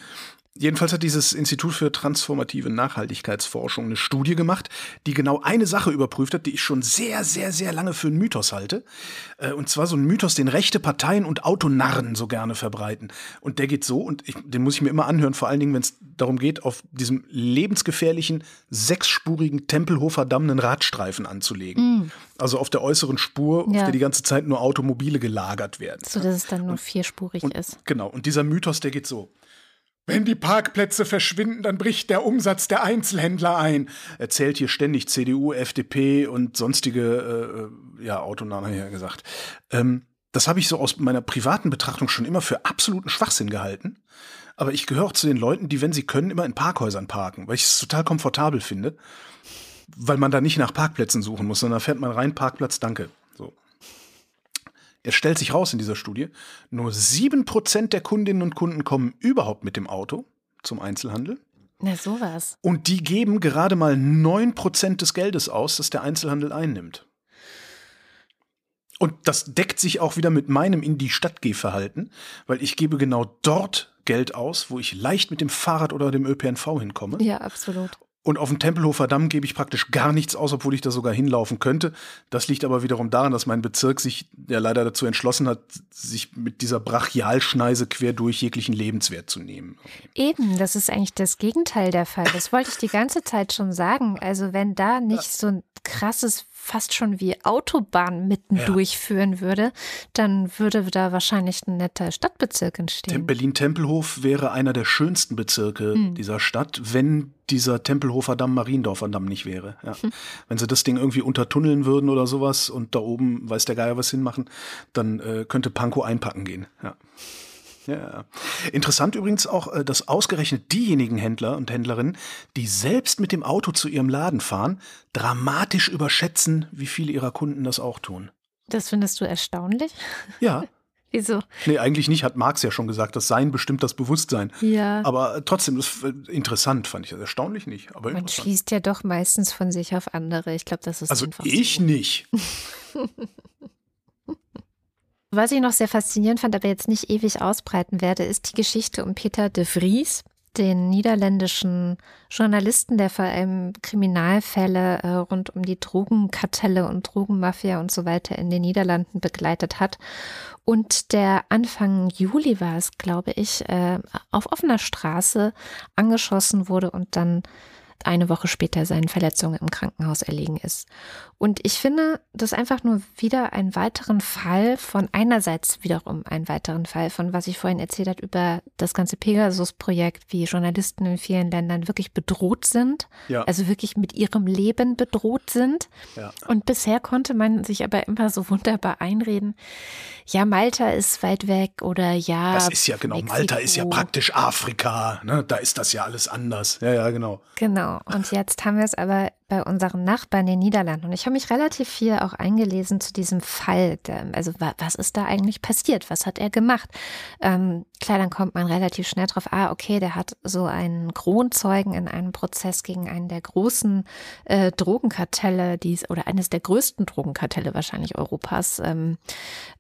Jedenfalls hat dieses Institut für transformative Nachhaltigkeitsforschung eine Studie gemacht, die genau eine Sache überprüft hat, die ich schon sehr, sehr, sehr lange für einen Mythos halte. Äh, und zwar so ein Mythos, den rechte Parteien und Autonarren so gerne verbreiten. Und der geht so, und ich, den muss ich mir immer anhören, vor allen Dingen, wenn es darum geht, auf diesem lebensgefährlichen, sechsspurigen Tempelhofer Damm einen Radstreifen anzulegen. Mm. Also auf der äußeren Spur, ja. auf der die ganze Zeit nur Automobile gelagert werden. So dass es dann nur vierspurig und, ist. Genau, und dieser Mythos, der geht so. Wenn die Parkplätze verschwinden, dann bricht der Umsatz der Einzelhändler ein. Erzählt hier ständig CDU, FDP und sonstige äh, äh ja, Autonamen her gesagt. Ähm, das habe ich so aus meiner privaten Betrachtung schon immer für absoluten Schwachsinn gehalten. Aber ich gehöre auch zu den Leuten, die, wenn sie können, immer in Parkhäusern parken, weil ich es total komfortabel finde. Weil man da nicht nach Parkplätzen suchen muss, sondern da fährt man rein, Parkplatz, danke. Es stellt sich raus in dieser Studie, nur 7% der Kundinnen und Kunden kommen überhaupt mit dem Auto zum Einzelhandel. Na, sowas. Und die geben gerade mal 9% des Geldes aus, das der Einzelhandel einnimmt. Und das deckt sich auch wieder mit meinem in die Stadt Gehverhalten, weil ich gebe genau dort Geld aus, wo ich leicht mit dem Fahrrad oder dem ÖPNV hinkomme. Ja, absolut. Und auf dem Tempelhofer Damm gebe ich praktisch gar nichts aus, obwohl ich da sogar hinlaufen könnte. Das liegt aber wiederum daran, dass mein Bezirk sich ja leider dazu entschlossen hat, sich mit dieser Brachialschneise quer durch jeglichen Lebenswert zu nehmen. Eben, das ist eigentlich das Gegenteil der Fall. Das wollte ich die ganze Zeit schon sagen. Also wenn da nicht so ein krasses fast schon wie Autobahn mitten ja. durchführen würde, dann würde da wahrscheinlich ein netter Stadtbezirk entstehen. Berlin-Tempelhof wäre einer der schönsten Bezirke hm. dieser Stadt, wenn dieser Tempelhofer Damm, Mariendorfer Damm nicht wäre. Ja. Hm. Wenn sie das Ding irgendwie untertunneln würden oder sowas und da oben weiß der Geier was hinmachen, dann äh, könnte Pankow einpacken gehen. Ja. Ja. Interessant übrigens auch, äh, dass ausgerechnet diejenigen Händler und Händlerinnen, die selbst mit dem Auto zu ihrem Laden fahren, dramatisch überschätzen, wie viele ihrer Kunden das auch tun. Das findest du erstaunlich? Ja. Wieso? Nee, eigentlich nicht, hat Marx ja schon gesagt, das Sein bestimmt das Bewusstsein. Ja. Aber trotzdem, das ist interessant, fand ich das erstaunlich nicht. Aber Man schließt ja doch meistens von sich auf andere. Ich glaube, das ist Also ich so. nicht. Was ich noch sehr faszinierend fand, aber jetzt nicht ewig ausbreiten werde, ist die Geschichte um Peter de Vries, den niederländischen Journalisten, der vor allem Kriminalfälle äh, rund um die Drogenkartelle und Drogenmafia und so weiter in den Niederlanden begleitet hat. Und der Anfang Juli war es, glaube ich, äh, auf offener Straße angeschossen wurde und dann eine Woche später seinen Verletzungen im Krankenhaus erlegen ist. Und ich finde das einfach nur wieder einen weiteren Fall von einerseits wiederum einen weiteren Fall von, was ich vorhin erzählt habe über das ganze Pegasus-Projekt, wie Journalisten in vielen Ländern wirklich bedroht sind, Ja. also wirklich mit ihrem Leben bedroht sind. Ja. Und bisher konnte man sich aber immer so wunderbar einreden, ja, Malta ist weit weg oder ja. Das ist ja genau, Malta ist ja Mexiko. praktisch Afrika, ne? Da ist das ja alles anders. Ja, ja, genau. Genau. Und jetzt haben wir es aber bei unseren Nachbarn, den Niederlanden. Und ich habe mich relativ viel auch eingelesen zu diesem Fall. Also wa- was ist da eigentlich passiert? Was hat er gemacht? Ähm, klar, dann kommt man relativ schnell drauf, ah, okay, der hat so einen Kronzeugen in einem Prozess gegen einen der großen äh, Drogenkartelle, die es- oder eines der größten Drogenkartelle wahrscheinlich Europas ähm,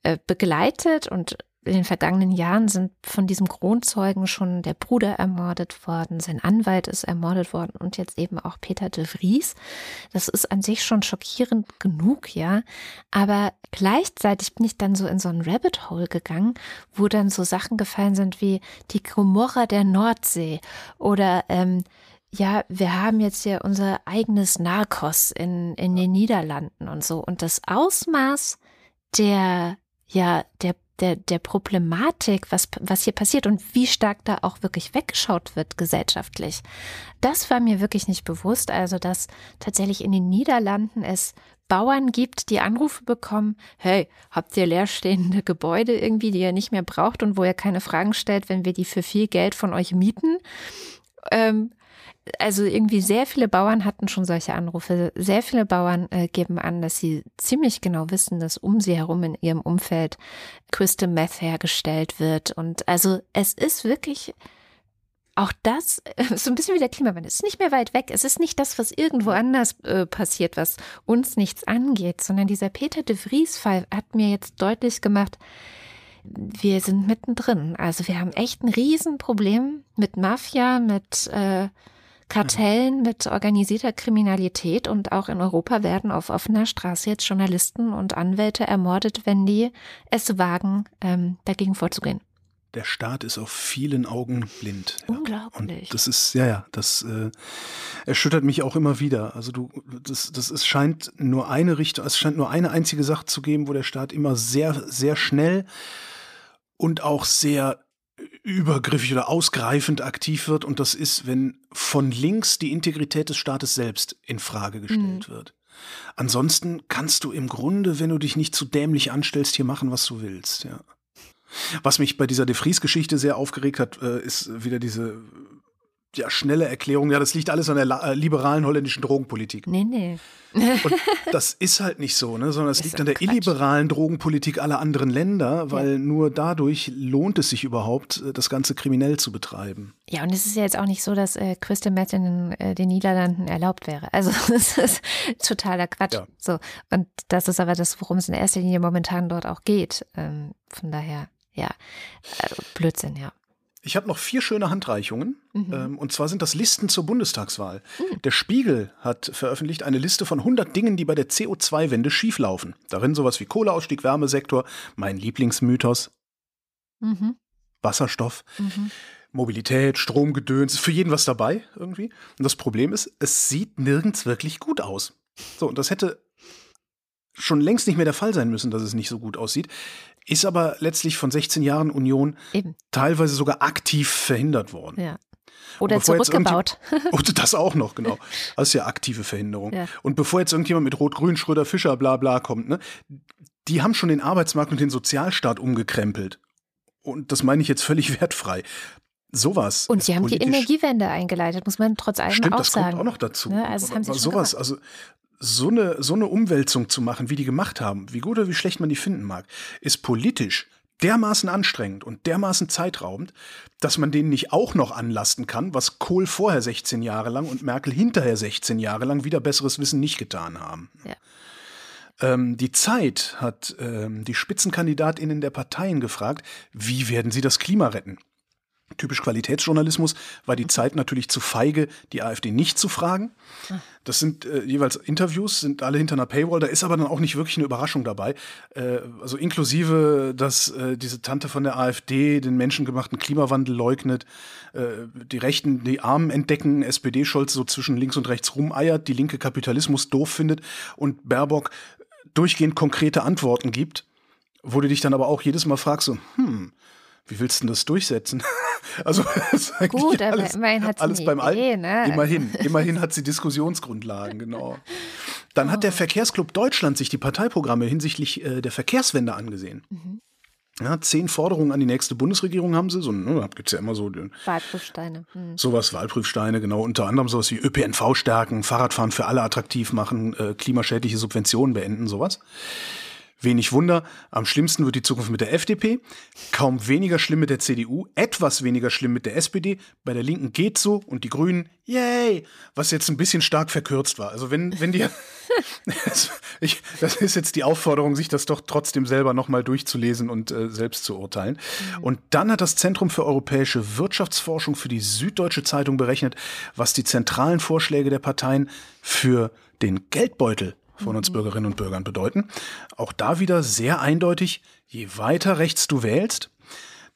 äh, begleitet und in den vergangenen Jahren sind von diesem Kronzeugen schon der Bruder ermordet worden, sein Anwalt ist ermordet worden und jetzt eben auch Peter de Vries. Das ist an sich schon schockierend genug, ja. Aber gleichzeitig bin ich dann so in so ein Rabbit Hole gegangen, wo dann so Sachen gefallen sind wie die Gomorra der Nordsee oder ähm, ja, wir haben jetzt hier unser eigenes Narcos in, in den Niederlanden und so. Und das Ausmaß der, ja, der, der, der Problematik, was, was hier passiert und wie stark da auch wirklich weggeschaut wird gesellschaftlich. Das war mir wirklich nicht bewusst. Also, dass tatsächlich in den Niederlanden es Bauern gibt, die Anrufe bekommen, hey, habt ihr leerstehende Gebäude irgendwie, die ihr nicht mehr braucht und wo ihr keine Fragen stellt, wenn wir die für viel Geld von euch mieten? Ähm, also irgendwie sehr viele Bauern hatten schon solche Anrufe. Sehr viele Bauern äh, geben an, dass sie ziemlich genau wissen, dass um sie herum in ihrem Umfeld Crystal Meth hergestellt wird. Und also es ist wirklich auch das, so ein bisschen wie der Klimawandel, es ist nicht mehr weit weg. Es ist nicht das, was irgendwo anders äh, passiert, was uns nichts angeht, sondern dieser Peter de Vries-Fall hat mir jetzt deutlich gemacht, wir sind mittendrin. Also wir haben echt ein Riesenproblem mit Mafia, mit äh, Kartellen, mit organisierter Kriminalität und auch in Europa werden auf offener Straße jetzt Journalisten und Anwälte ermordet, wenn die es wagen, ähm, dagegen vorzugehen. Der Staat ist auf vielen Augen blind. Ja. Unglaublich. Und das ist, ja, ja, das äh, erschüttert mich auch immer wieder. Also du, das, das es scheint nur eine Richtung, es scheint nur eine einzige Sache zu geben, wo der Staat immer sehr, sehr schnell und auch sehr übergriffig oder ausgreifend aktiv wird. Und das ist, wenn von links die Integrität des Staates selbst in Frage gestellt wird. Ansonsten kannst du im Grunde, wenn du dich nicht zu dämlich anstellst, hier machen, was du willst, ja. Was mich bei dieser De Vries-Geschichte sehr aufgeregt hat, äh, ist wieder diese ja, schnelle Erklärung, ja, das liegt alles an der äh, liberalen holländischen Drogenpolitik. Nee, nee. Und das ist halt nicht so, ne? sondern es liegt an der Quatsch. illiberalen Drogenpolitik aller anderen Länder, weil nur dadurch lohnt es sich überhaupt, äh, das Ganze kriminell zu betreiben. Ja, und es ist ja jetzt auch nicht so, dass äh, Crystal Meth in den, äh, den Niederlanden erlaubt wäre. Also das ist totaler Quatsch. Ja. So. Und das ist aber das, worum es in erster Linie momentan dort auch geht. Ähm, von daher, ja, äh, Blödsinn, ja. Ich habe noch vier schöne Handreichungen. Mhm. Ähm, und zwar sind das Listen zur Bundestagswahl. Der Spiegel hat veröffentlicht eine Liste von 100 Dingen, die bei der CO2-Wende schieflaufen. Darin sowas wie Kohleausstieg, Wärmesektor, mein Lieblingsmythos, Mhm. Wasserstoff, Mhm. Mobilität, Stromgedöns, ist für jeden was dabei irgendwie. Und das Problem ist, es sieht nirgends wirklich gut aus. So, und das hätte schon längst nicht mehr der Fall sein müssen, dass es nicht so gut aussieht. Ist aber letztlich von 16 Jahren Union Eben, teilweise sogar aktiv verhindert worden. ja. Oder zurückgebaut. Und das auch noch, genau. Das ist ja aktive Verhinderung. Ja. Und bevor jetzt irgendjemand mit Rot-Grün, Schröder, Fischer, bla bla kommt, ne, die haben schon den Arbeitsmarkt und den Sozialstaat umgekrempelt. und das meine ich jetzt völlig wertfrei, sowas. Und sie haben die Energiewende eingeleitet, muss man trotz allem stimmt, auch das sagen. kommt auch noch dazu. Ne, also das haben sie aber schon sowas, gemacht. also so eine, so eine Umwälzung zu machen, wie die gemacht haben, wie gut oder wie schlecht man die finden mag, ist politisch dermaßen anstrengend und dermaßen zeitraubend, dass man denen nicht auch noch anlasten kann, was Kohl vorher 16 Jahre lang und Merkel hinterher 16 Jahre lang wieder besseres Wissen nicht getan haben. Ja. Ähm, die Zeit hat ähm, die Spitzenkandidatinnen der Parteien gefragt, wie werden sie das Klima retten? Typisch Qualitätsjournalismus war die Zeit natürlich zu feige, die AfD nicht zu fragen. Das sind äh, jeweils Interviews, sind alle hinter einer Paywall. Da ist aber dann auch nicht wirklich eine Überraschung dabei. Äh, also inklusive, dass äh, diese Tante von der AfD den menschengemachten Klimawandel leugnet, äh, die Rechten die Armen entdecken, SPD-Scholz so zwischen links und rechts rumeiert, die linke Kapitalismus doof findet und Baerbock durchgehend konkrete Antworten gibt, wo du dich dann aber auch jedes Mal fragst, so, hm, wie willst du denn das durchsetzen? also Gut, aber alles, immerhin hat sie alles beim Idee, Alten. ne? Immerhin, immerhin hat sie Diskussionsgrundlagen, genau. Dann Oh. hat der Verkehrsclub Deutschland sich die Parteiprogramme hinsichtlich äh, der Verkehrswende angesehen. Mhm. Ja, zehn Forderungen an die nächste Bundesregierung haben sie. So, ne, gibt es ja immer so Wahlprüfsteine. Hm. sowas, Wahlprüfsteine, genau. Unter anderem sowas wie ÖPNV stärken, Fahrradfahren für alle attraktiv machen, äh, klimaschädliche Subventionen beenden, sowas. Wenig Wunder, am schlimmsten wird die Zukunft mit der FDP, kaum weniger schlimm mit der CDU, etwas weniger schlimm mit der SPD, bei der Linken geht so und die Grünen, yay, was jetzt ein bisschen stark verkürzt war. Also wenn, wenn die, ich, das ist jetzt die Aufforderung, sich das doch trotzdem selber nochmal durchzulesen und äh, selbst zu urteilen. Und dann hat das Zentrum für europäische Wirtschaftsforschung für die Süddeutsche Zeitung berechnet, was die zentralen Vorschläge der Parteien für den Geldbeutel von uns Bürgerinnen und Bürgern bedeuten. Auch da wieder sehr eindeutig, je weiter rechts du wählst,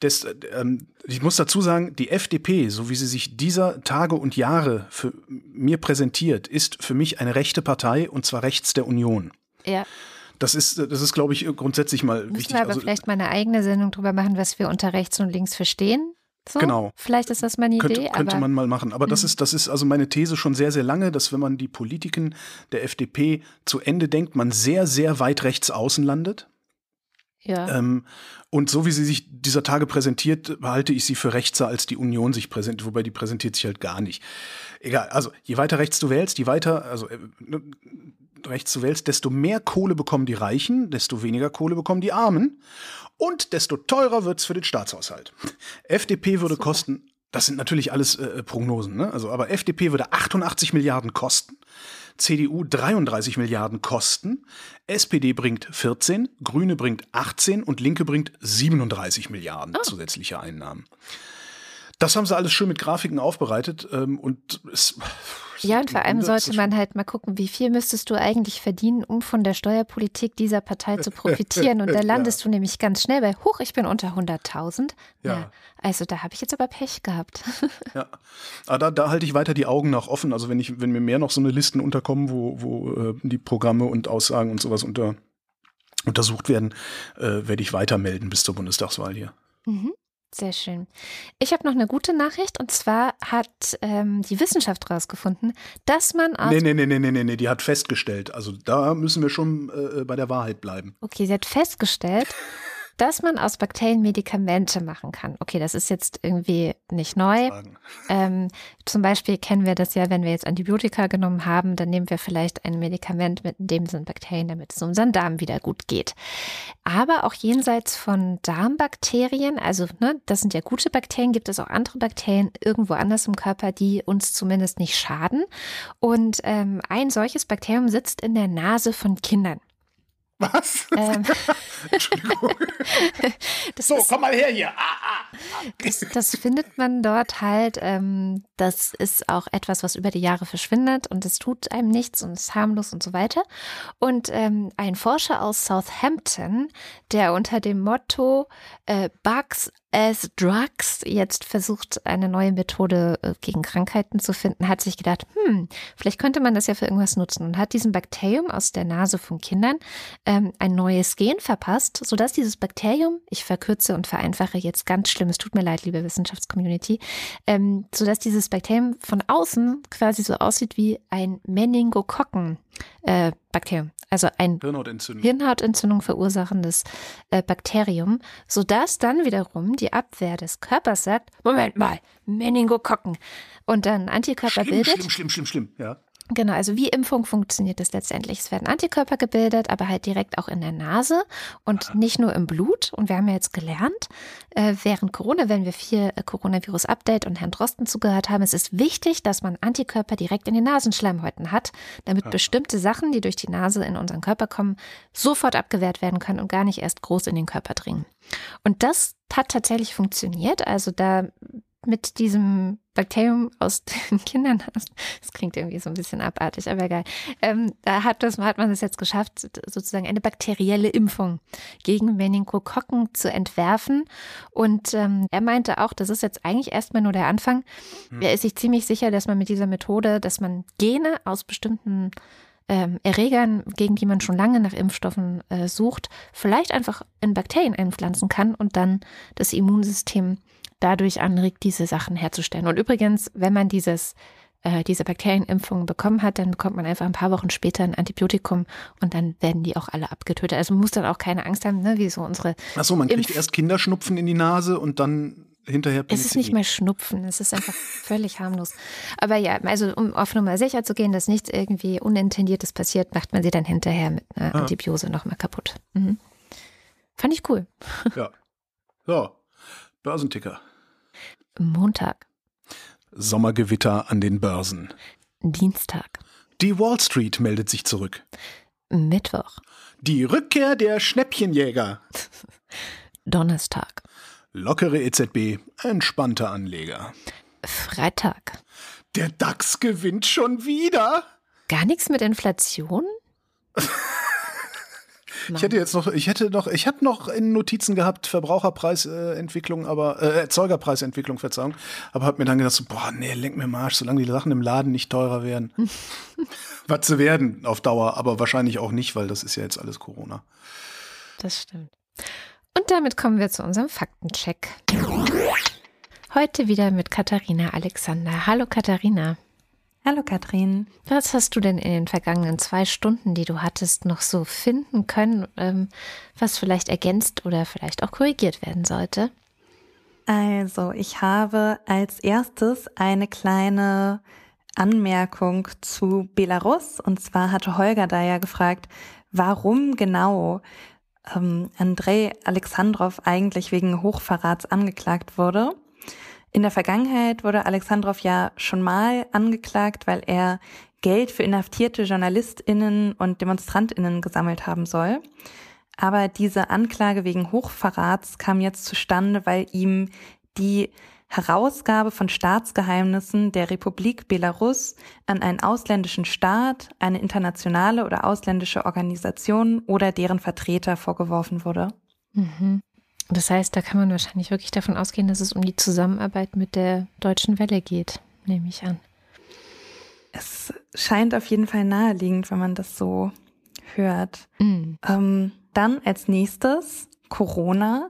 des, ähm, ich muss dazu sagen, die FDP, so wie sie sich dieser Tage und Jahre für mir präsentiert, ist für mich eine rechte Partei und zwar rechts der Union. Ja, Das ist, das ist, glaube ich, grundsätzlich mal müssen wichtig. wir aber Also, vielleicht mal eine eigene Sendung drüber machen, was wir unter rechts und links verstehen. So? Genau. Vielleicht ist das mal eine Idee, könnte, könnte Mhm. man mal machen. Aber das ist, das ist also meine These schon sehr, sehr lange, dass wenn man die Politiken der FDP zu Ende denkt, man sehr, sehr weit rechts außen landet. ja. Ähm, und so wie sie sich dieser Tage präsentiert, halte ich sie für rechtser als die Union sich präsentiert, wobei die präsentiert sich halt gar nicht. Egal, also je weiter rechts du wählst, je weiter, also äh, ne, rechts du wählst, desto mehr Kohle bekommen die Reichen, desto weniger Kohle bekommen die Armen und desto teurer wird's für den Staatshaushalt. FDP würde kosten, das sind natürlich alles äh, Prognosen, ne? also aber FDP würde 88 Milliarden kosten. CDU 33 Milliarden kosten, SPD bringt 14, Grüne bringt 18 und Linke bringt 37 Milliarden zusätzliche Einnahmen. Das haben sie alles schön mit Grafiken aufbereitet ähm, und es, Ja, und vor allem sollte man halt mal gucken, wie viel müsstest du eigentlich verdienen, um von der Steuerpolitik dieser Partei zu profitieren. Und da landest du nämlich ganz schnell bei, huch, ich bin unter 100.000. Ja. Also da habe ich jetzt aber Pech gehabt. Ja, aber da, da halte ich weiter die Augen nach offen. Also wenn ich, wenn mir mehr noch so eine Listen unterkommen, wo, wo äh, die Programme und Aussagen und sowas unter, untersucht werden, äh, werde ich weiter melden bis zur Bundestagswahl hier. Mhm. Sehr schön. Ich habe noch eine gute Nachricht und zwar hat ähm, die Wissenschaft herausgefunden, dass man aus. Nee, nee, nee, nee, nee, nee, nee, die hat festgestellt. Also da müssen wir schon äh, bei der Wahrheit bleiben. Okay, sie hat festgestellt, dass man aus Bakterien Medikamente machen kann. Okay, das ist jetzt irgendwie nicht neu. Ähm, zum Beispiel kennen wir das ja, wenn wir jetzt Antibiotika genommen haben, dann nehmen wir vielleicht ein Medikament, mit dem sind Bakterien, damit es unseren Darm wieder gut geht. Aber auch jenseits von Darmbakterien, also ne, das sind ja gute Bakterien, gibt es auch andere Bakterien irgendwo anders im Körper, die uns zumindest nicht schaden. Und ähm, ein solches Bakterium sitzt in der Nase von Kindern. Was? Ähm, Entschuldigung. So, ist, komm mal her hier. Ah, Das, das findet man dort halt. Ähm, das ist auch etwas, was über die Jahre verschwindet und es tut einem nichts und ist harmlos und so weiter. Und ähm, ein Forscher aus Southampton, der unter dem Motto äh, Bugs as Drugs jetzt versucht, eine neue Methode äh, gegen Krankheiten zu finden, hat sich gedacht, hm, vielleicht könnte man das ja für irgendwas nutzen und hat diesem Bakterium aus der Nase von Kindern ähm, ein neues Gen verpasst, sodass dieses Bakterium, ich verkürze und vereinfache jetzt ganz schlimm, es tut mir leid, liebe Wissenschaftscommunity, ähm, sodass dieses Bakterium von außen quasi so aussieht wie ein Meningokokken. Äh, also ein Hirnhautentzündung. Hirnhautentzündung verursachendes äh, Bakterium, sodass dann wiederum die Abwehr des Körpers sagt, Moment mal, Meningokokken. Und dann Antikörper schlimm, bildet. schlimm, schlimm, schlimm, schlimm, ja. Genau, also wie Impfung funktioniert das letztendlich. Es werden Antikörper gebildet, aber halt direkt auch in der Nase und nicht nur im Blut. Und wir haben ja jetzt gelernt, äh, während Corona, wenn wir viel äh, Coronavirus-Update und Herrn Drosten zugehört haben, es ist wichtig, dass man Antikörper direkt in den Nasenschleimhäuten hat, damit Ja. bestimmte Sachen, die durch die Nase in unseren Körper kommen, sofort abgewehrt werden können und gar nicht erst groß in den Körper dringen. Und das hat tatsächlich funktioniert. Also da mit diesem Bakterium aus den Kindern, das klingt irgendwie so ein bisschen abartig, aber egal. Ähm, da hat, das, hat man es jetzt geschafft, sozusagen eine bakterielle Impfung gegen Meningokokken zu entwerfen. Und ähm, er meinte auch, das ist jetzt eigentlich erstmal nur der Anfang. Er ist sich ziemlich sicher, dass man mit dieser Methode, dass man Gene aus bestimmten ähm, Erregern, gegen die man schon lange nach Impfstoffen äh, sucht, vielleicht einfach in Bakterien einpflanzen kann und dann das Immunsystem dadurch anregt, diese Sachen herzustellen. Und übrigens, wenn man dieses äh, diese Bakterienimpfung bekommen hat, dann bekommt man einfach ein paar Wochen später ein Antibiotikum und dann werden die auch alle abgetötet. Also man muss dann auch keine Angst haben, ne, wie so unsere. Achso, man kriegt Impf- erst Kinderschnupfen in die Nase und dann hinterher Es ist nicht mehr Schnupfen, es ist einfach völlig harmlos. Aber ja, also um auf Nummer sicher zu gehen, dass nichts irgendwie Unintendiertes passiert, macht man sie dann hinterher mit einer Ah. Antibiose nochmal kaputt. Mhm. Fand ich cool. Ja. So, Börsenticker. Montag, Sommergewitter an den Börsen. Dienstag, Die Wall Street meldet sich zurück. Mittwoch, Die Rückkehr der Schnäppchenjäger. Donnerstag, Lockere EZB, entspannte Anleger. Freitag. Der DAX gewinnt schon wieder. Gar nichts mit Inflation? Ich hätte jetzt noch, ich hätte noch, ich habe noch in Notizen gehabt Verbraucherpreisentwicklung, aber äh, Erzeugerpreisentwicklung, Verzeihung, aber habe mir dann gedacht, so, boah, nee, lenk mir Marsch, solange die Sachen im Laden nicht teurer werden. Was sie werden auf Dauer, aber wahrscheinlich auch nicht, weil das ist ja jetzt alles Corona. Das stimmt. Und damit kommen wir zu unserem Faktencheck. Heute wieder mit Katharina Alexander. Hallo Katharina. Hallo Katrin. Was hast du denn in den vergangenen zwei Stunden, die du hattest, noch so finden können, ähm, was vielleicht ergänzt oder vielleicht auch korrigiert werden sollte? Also, ich habe als erstes eine kleine Anmerkung zu Belarus. Und zwar hatte Holger da ja gefragt, warum genau ähm, Andrei Alexandrov eigentlich wegen Hochverrats angeklagt wurde. In der Vergangenheit wurde Alexandrov ja schon mal angeklagt, weil er Geld für inhaftierte JournalistInnen und DemonstrantInnen gesammelt haben soll. Aber diese Anklage wegen Hochverrats kam jetzt zustande, weil ihm die Herausgabe von Staatsgeheimnissen der Republik Belarus an einen ausländischen Staat, eine internationale oder ausländische Organisation oder deren Vertreter vorgeworfen wurde. Mhm. Das heißt, da kann man wahrscheinlich wirklich davon ausgehen, dass es um die Zusammenarbeit mit der Deutschen Welle geht, nehme ich an. Es scheint auf jeden Fall naheliegend, wenn man das so hört. Mhm. Ähm, dann als nächstes Corona.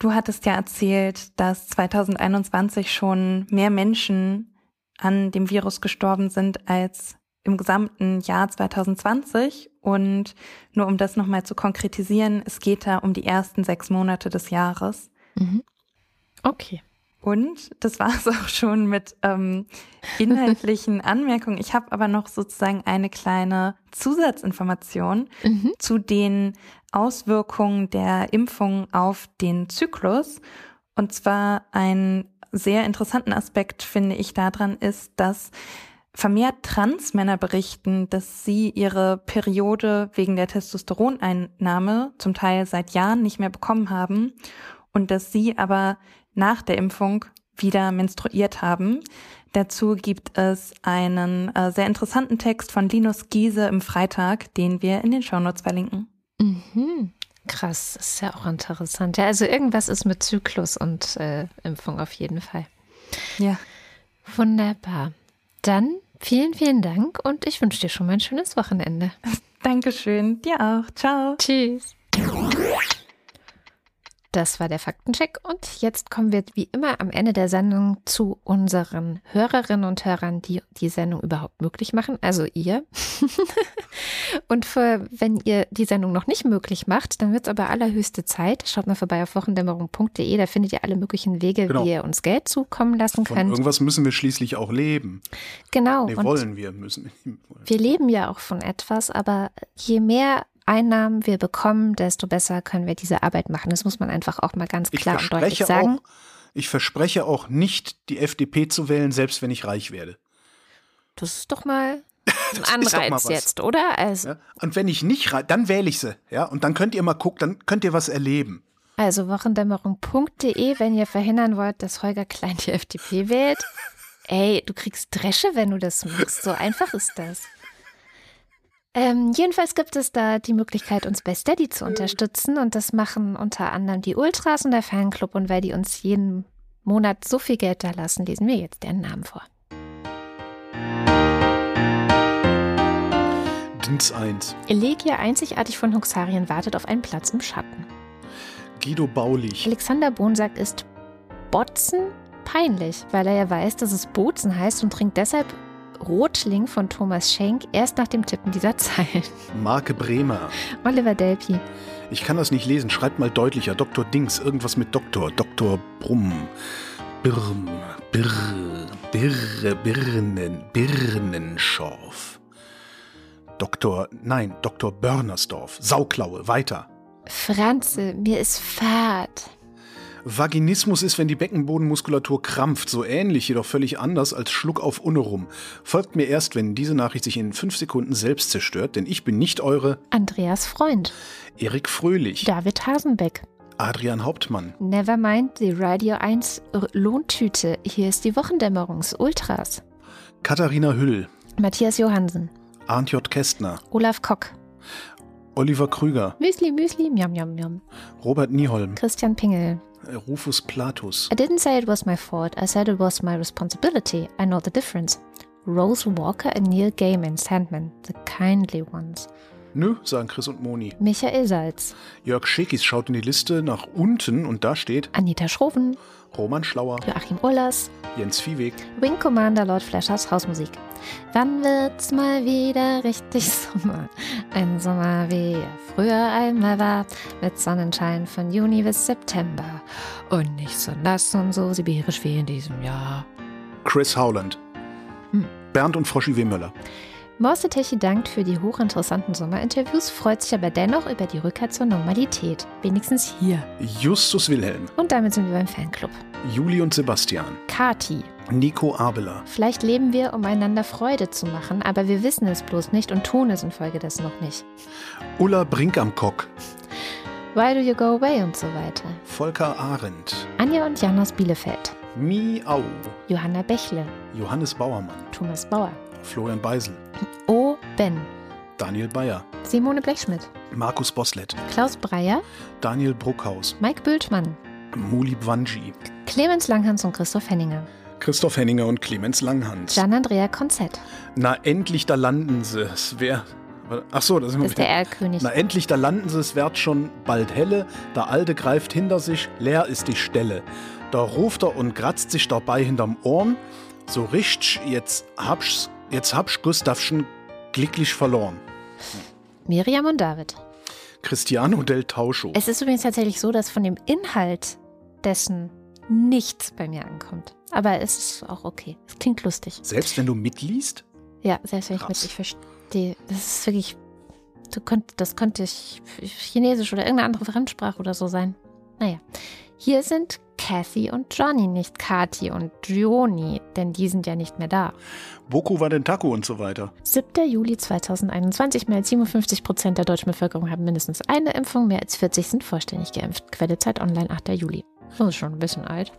Du hattest ja erzählt, dass 2021 schon mehr Menschen an dem Virus gestorben sind als im gesamten Jahr 2020. Und nur um das nochmal zu konkretisieren, es geht da um die ersten sechs Monate des Jahres. Mhm. Okay. Und das war es auch schon mit ähm, inhaltlichen Anmerkungen. Ich habe aber noch sozusagen eine kleine Zusatzinformation Mhm. zu den Auswirkungen der Impfung auf den Zyklus. Und zwar einen sehr interessanten Aspekt finde ich daran ist, dass vermehrt Transmänner berichten, dass sie ihre Periode wegen der Testosteroneinnahme zum Teil seit Jahren nicht mehr bekommen haben und dass sie aber nach der Impfung wieder menstruiert haben. Dazu gibt es einen äh, sehr interessanten Text von Linus Giese im Freitag, den wir in den Shownotes verlinken. Mhm. Krass, ist ja auch interessant. Ja, also irgendwas ist mit Zyklus und äh, Impfung auf jeden Fall. Ja. Wunderbar. Dann vielen, vielen Dank und ich wünsche dir schon mal ein schönes Wochenende. Dankeschön. Dir auch. Ciao. Tschüss. Das war der Faktencheck. Und jetzt kommen wir wie immer am Ende der Sendung zu unseren Hörerinnen und Hörern, die die Sendung überhaupt möglich machen. Also ihr. und für, wenn ihr die Sendung noch nicht möglich macht, dann wird es aber allerhöchste Zeit. Schaut mal vorbei auf wochendämmerung.de. Da findet ihr alle möglichen Wege, Genau. wie ihr uns Geld zukommen lassen Von könnt. irgendwas müssen wir schließlich auch leben. Genau. Nee, wollen wir, müssen. wir leben ja auch von etwas, aber je mehr Einnahmen wir bekommen, desto besser können wir diese Arbeit machen. Das muss man einfach auch mal ganz klar und deutlich sagen. auch, ich verspreche auch nicht, die FDP zu wählen, selbst wenn ich reich werde. Das ist doch mal ein Anreiz jetzt, oder? Also, Ja? Und wenn ich nicht reich, dann wähle ich sie. Ja? Und dann könnt ihr mal gucken, dann könnt ihr was erleben. also wochendämmerung.de, wenn ihr verhindern wollt, dass Holger Klein die FDP wählt. Ey, du kriegst Dresche, wenn du das machst. So einfach ist das. Ähm, jedenfalls gibt es da die Möglichkeit, uns bei Steady zu unterstützen. Und das machen unter anderem die Ultras und der Fanclub. Und weil die uns jeden Monat so viel Geld da lassen, lesen wir jetzt deren Namen vor. Dins 1. Elegia einzigartig von Huxarien wartet auf einen Platz im Schatten. Guido Baulich. Alexander Bohn sagt, ist Botzen peinlich, weil er ja weiß, dass es Bozen heißt und trinkt deshalb Rotling von Thomas Schenk erst nach dem Tippen dieser Zeilen. Marke Bremer. Oliver Delpi. Ich kann das nicht lesen. Schreibt mal deutlicher. Dr. Dings. Irgendwas mit Doktor. Dr. Brumm. Birm. Birr. Birre. Birnen. Birnenschorf. Dr. Nein, Dr. Börnersdorf. Sauklaue. Weiter. Franze, mir ist fad. Vaginismus ist, wenn die Beckenbodenmuskulatur krampft, so ähnlich, jedoch völlig anders als Schluck auf Unnerum. Folgt mir erst, wenn diese Nachricht sich in fünf Sekunden selbst zerstört, denn ich bin nicht eure Andreas Freund. Erik Fröhlich, David Hasenbeck. Adrian Hauptmann, Nevermind the Radio 1 R- Lohntüte. Hier ist die Wochendämmerungs Ultras. Katharina Hüll, Matthias Johansen. Arndt J. Kästner, Olaf Kock. Oliver Krüger, Müsli, Müsli, Miam, Miam, Miam. Robert Nieholm, Christian Pingel. Rufus Platus, I didn't say it was my fault. I said it was my responsibility. I know the difference. Rose Walker and Neil Gaiman, Sandman, the kindly ones. Nö, sagen Chris und Moni. Michael Salz, Jörg Schekis schaut in die Liste nach unten und da steht Anita Schroven, Roman Schlauer, Joachim Ullers, Jens Viehweg, Wing Commander Lord Flashers Hausmusik. Wann wird's mal wieder richtig Sommer? Ein Sommer wie er früher einmal war, mit Sonnenschein von Juni bis September. Und nicht so nass und so sibirisch wie in diesem Jahr. Chris Howland, Hm. Bernd und Froschi W. Möller. Morse Techi dankt für die hochinteressanten Sommerinterviews, freut sich aber dennoch über die Rückkehr zur Normalität. Wenigstens hier. Justus Wilhelm, Und damit sind wir beim Fanclub. Juli und Sebastian, Kati. Nico Abeler, Vielleicht leben wir, um einander Freude zu machen, aber wir wissen es bloß nicht und tun es infolgedessen noch nicht. Ulla Brinkamkock, Why do you go away und so weiter. Volker Arendt, Anja und Jan aus Bielefeld. Miau, Johanna Bächle. Johannes Bauermann, Thomas Bauer. Florian Beisel, O. Ben. Daniel Bayer, Simone Blechschmidt. Markus Boslett, Klaus Breyer. Daniel Bruckhaus, Mike Bültmann. Muli Bwanji, Clemens Langhans und Christoph Henninger. Christoph Henninger und Clemens Langhans. Gian-Andrea Konzett. Na endlich, da landen sie. Es wär. Ach so, da sind wir Das ist der. Erlkönig. Na endlich, da landen sie, es wird schon bald helle. Der Alte greift hinter sich, leer ist die Stelle. Da ruft er und kratzt sich dabei hinterm Ohren. So richtig, jetzt hab's, jetzt hab's Gustavschen glücklich verloren. Miriam und David. Cristiano del Tauscho. Es ist übrigens tatsächlich so, dass von dem Inhalt dessen nichts bei mir ankommt. Aber es ist auch okay. Es klingt lustig. Selbst wenn du mitliest? Ja, selbst wenn ich mit, Krass. ich verstehe. Das ist wirklich, du könnt, das könnte ich Chinesisch oder irgendeine andere Fremdsprache oder so sein. Naja, hier sind Kathy und Johnny, nicht Kati und Gioni, denn die sind ja nicht mehr da. Boku war den Taco und so weiter. 7. Juli 2021, mehr als 57 Prozent der deutschen Bevölkerung haben mindestens eine Impfung, mehr als 40 sind vollständig geimpft. Quelle Zeit Online, 8. Juli. Das ist schon ein bisschen alt.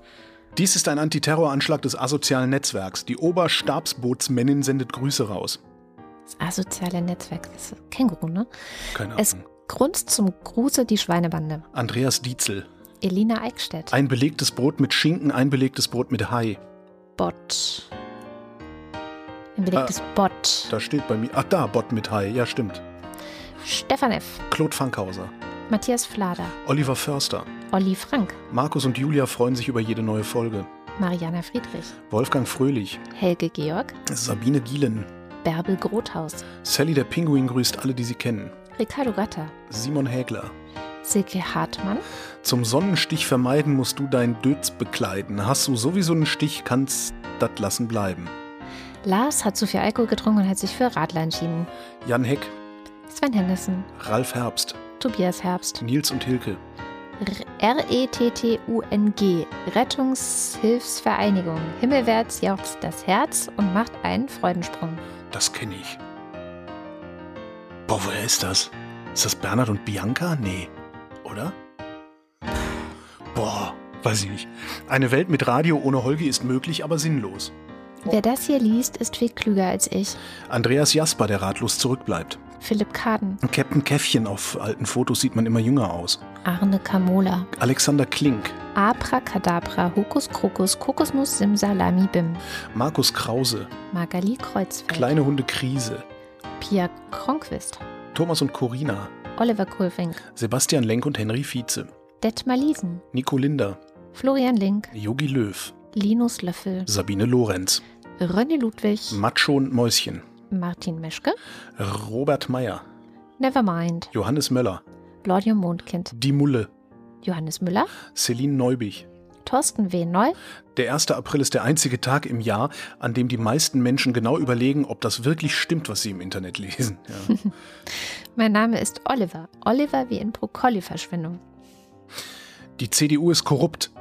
Dies ist ein Antiterroranschlag des asozialen Netzwerks. Die Oberstabsbootsmännin sendet Grüße raus. Das asoziale Netzwerk, das ist Känguru, ne? Keine Ahnung. Es grunzt zum Gruße die Schweinebande. Andreas Dietzel. Elina Eickstedt. Ein belegtes Brot mit Schinken, ein belegtes Brot mit Hai. Bot. Ein belegtes Bot. Da steht bei mir. Ach da, Bot mit Hai. Ja, stimmt. Stefan F. Claude Fankhauser. Matthias Flader. Oliver Förster. Olli Frank, Markus und Julia freuen sich über jede neue Folge. Mariana Friedrich, Wolfgang Fröhlich, Helge Georg, Sabine Gielen, Bärbel Grothaus, Sally der Pinguin grüßt alle, die sie kennen. Ricardo Gatter, Simon Hägler. Silke Hartmann, Zum Sonnenstich vermeiden musst du dein Dötz bekleiden. Hast du sowieso einen Stich, kannst dat lassen bleiben. Lars hat zu viel Alkohol getrunken und hat sich für Radler entschieden. Jan Heck, Sven Henderson, Ralf Herbst, Tobias Herbst, Nils und Hilke, R-E-T-T-U-N-G, Rettungshilfsvereinigung. Himmelwärts jauchzt das Herz und macht einen Freudensprung. das kenne ich. Boah, woher ist das? Ist das Bernhard und Bianca? Nee, oder? Boah, weiß ich nicht. Eine Welt mit Radio ohne Holgi ist möglich, aber sinnlos. Wer das hier liest, ist viel klüger als ich. Andreas Jasper, der ratlos zurückbleibt. Philipp Kaden, Captain Käffchen auf alten Fotos sieht man immer jünger aus. Arne Kamola, Alexander Klink, Abracadabra, Hokus Krokus, Kokosnuss, Simsalami Bim, Markus Krause, Magali Kreuzfeld, Kleine Hunde Krise, Pia Kronquist, Thomas und Corina, Oliver Kohlfink, Sebastian Lenk und Henry Vize, Detmar Liesen, Nico Linder, Florian Link, Yogi Löw, Linus Löffel, Sabine Lorenz, René Ludwig, Macho und Mäuschen, Martin Meschke, Robert Meyer, Nevermind, Johannes Möller, Claudio Mondkind, Die Mulle, Johannes Müller, Celine Neubich. Thorsten W. Neu, Der 1. April ist der einzige Tag im Jahr, an dem die meisten Menschen genau überlegen, ob das wirklich stimmt, was sie im Internet lesen. Ja. mein Name ist Oliver. Oliver wie in Brokkoli-Verschwendung. Die CDU ist korrupt.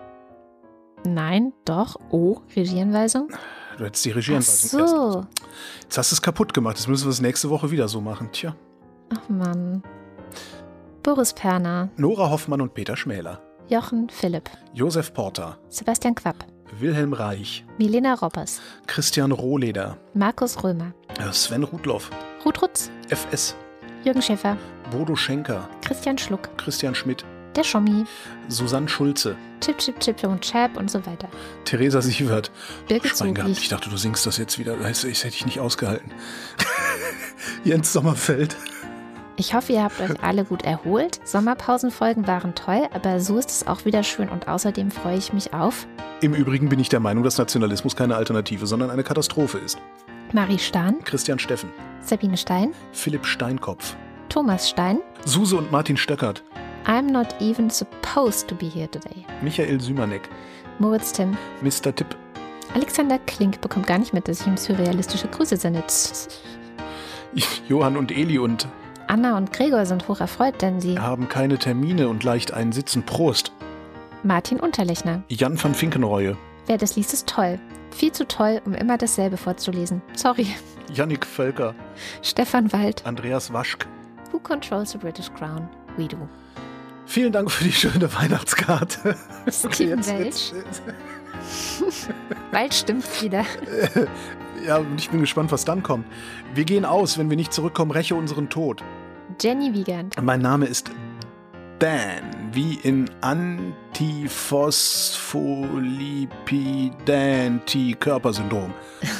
Nein, doch. Oh, Regieanweisung. Du hättest die Ach Regieanweisung erst. so. Jetzt hast du es kaputt gemacht. Jetzt müssen wir es nächste Woche wieder so machen. Tja. Ach Mann. Boris Perner, Nora Hoffmann und Peter Schmäler. Jochen Philipp, Josef Porter. Sebastian Quapp, Wilhelm Reich. Milena Roppers, Christian Rohleder. Markus Römer, äh, Sven Rudloff. Ruth Rutz, FS. Jürgen Schäfer, Bodo Schenker. Christian Schluck, Christian Schmidt. der Schommi, Susanne Schulze. Chip Chip Chip und Chap und so weiter. Theresa Sievert. Birgit Schwein gehabt. Ich dachte, du singst das jetzt wieder. Das hätte ich nicht ausgehalten. Jens Sommerfeld. Ich hoffe, ihr habt euch alle gut erholt. Sommerpausenfolgen waren toll, aber so ist es auch wieder schön und außerdem freue ich mich auf Im Übrigen bin ich der Meinung, dass Nationalismus keine Alternative, sondern eine Katastrophe ist. Marie Stahn, Christian Steffen. Sabine Stein, Philipp Steinkopf. Thomas Stein. Suse und Martin Stöckert. I'm not even supposed to be here today. Michael Sümanek. Moritz Tim. Mr. Tipp. Alexander Klink bekommt gar nicht mit, dass ich ihm surrealistische Grüße sende. Johann und Eli und Anna und Gregor sind hoch erfreut, denn sie haben keine Termine und leicht einen Sitzen. Prost. Martin Unterlechner. Jan van Finkenreue. Wer das liest, ist toll. Viel zu toll, um immer dasselbe vorzulesen. Sorry. Yannick Völker. Stefan Wald. Andreas Waschk. Who controls the British Crown? We do. Vielen Dank für die schöne Weihnachtskarte. Steven Welch. Bald stimmt's wieder. Ja, und ich bin gespannt, was dann kommt. Wir gehen aus, wenn wir nicht zurückkommen, räche unseren Tod. Jenny Wiegand. Mein Name ist Dan, wie in Antiphospholipidantykörpersyndrom.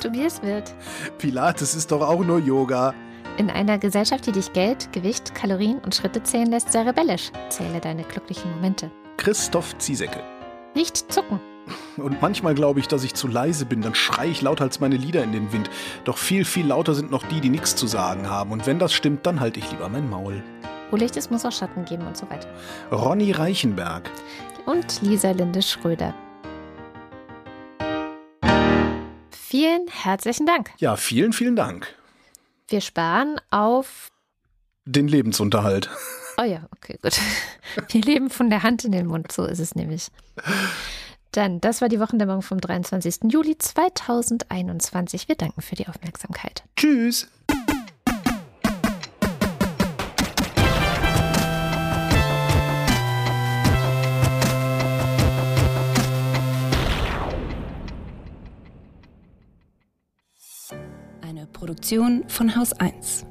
Tobias Wirth. Pilates ist doch auch nur Yoga. In einer Gesellschaft, die dich Geld, Gewicht, Kalorien und Schritte zählen lässt, sei rebellisch. Zähle deine glücklichen Momente. Christoph Ziesecke. Nicht zucken. Und manchmal glaube ich, dass ich zu leise bin, dann schreie ich lauter als meine Lieder in den Wind. Doch viel, viel lauter sind noch die, die nichts zu sagen haben. Und wenn das stimmt, dann halte ich lieber mein Maul. Wo Licht ist, muss auch Schatten geben und so weiter. Ronny Reichenberg. Und Lisa Linde Schröder. Vielen herzlichen Dank. Ja, vielen, vielen Dank. Wir sparen auf. Den Lebensunterhalt. Oh ja, okay, gut. Wir leben von der Hand in den Mund, so ist es nämlich. Dann, das war die Wochendämmerung vom 23. Juli 2021. Wir danken für die Aufmerksamkeit. Tschüss. Eine Produktion von Haus 1.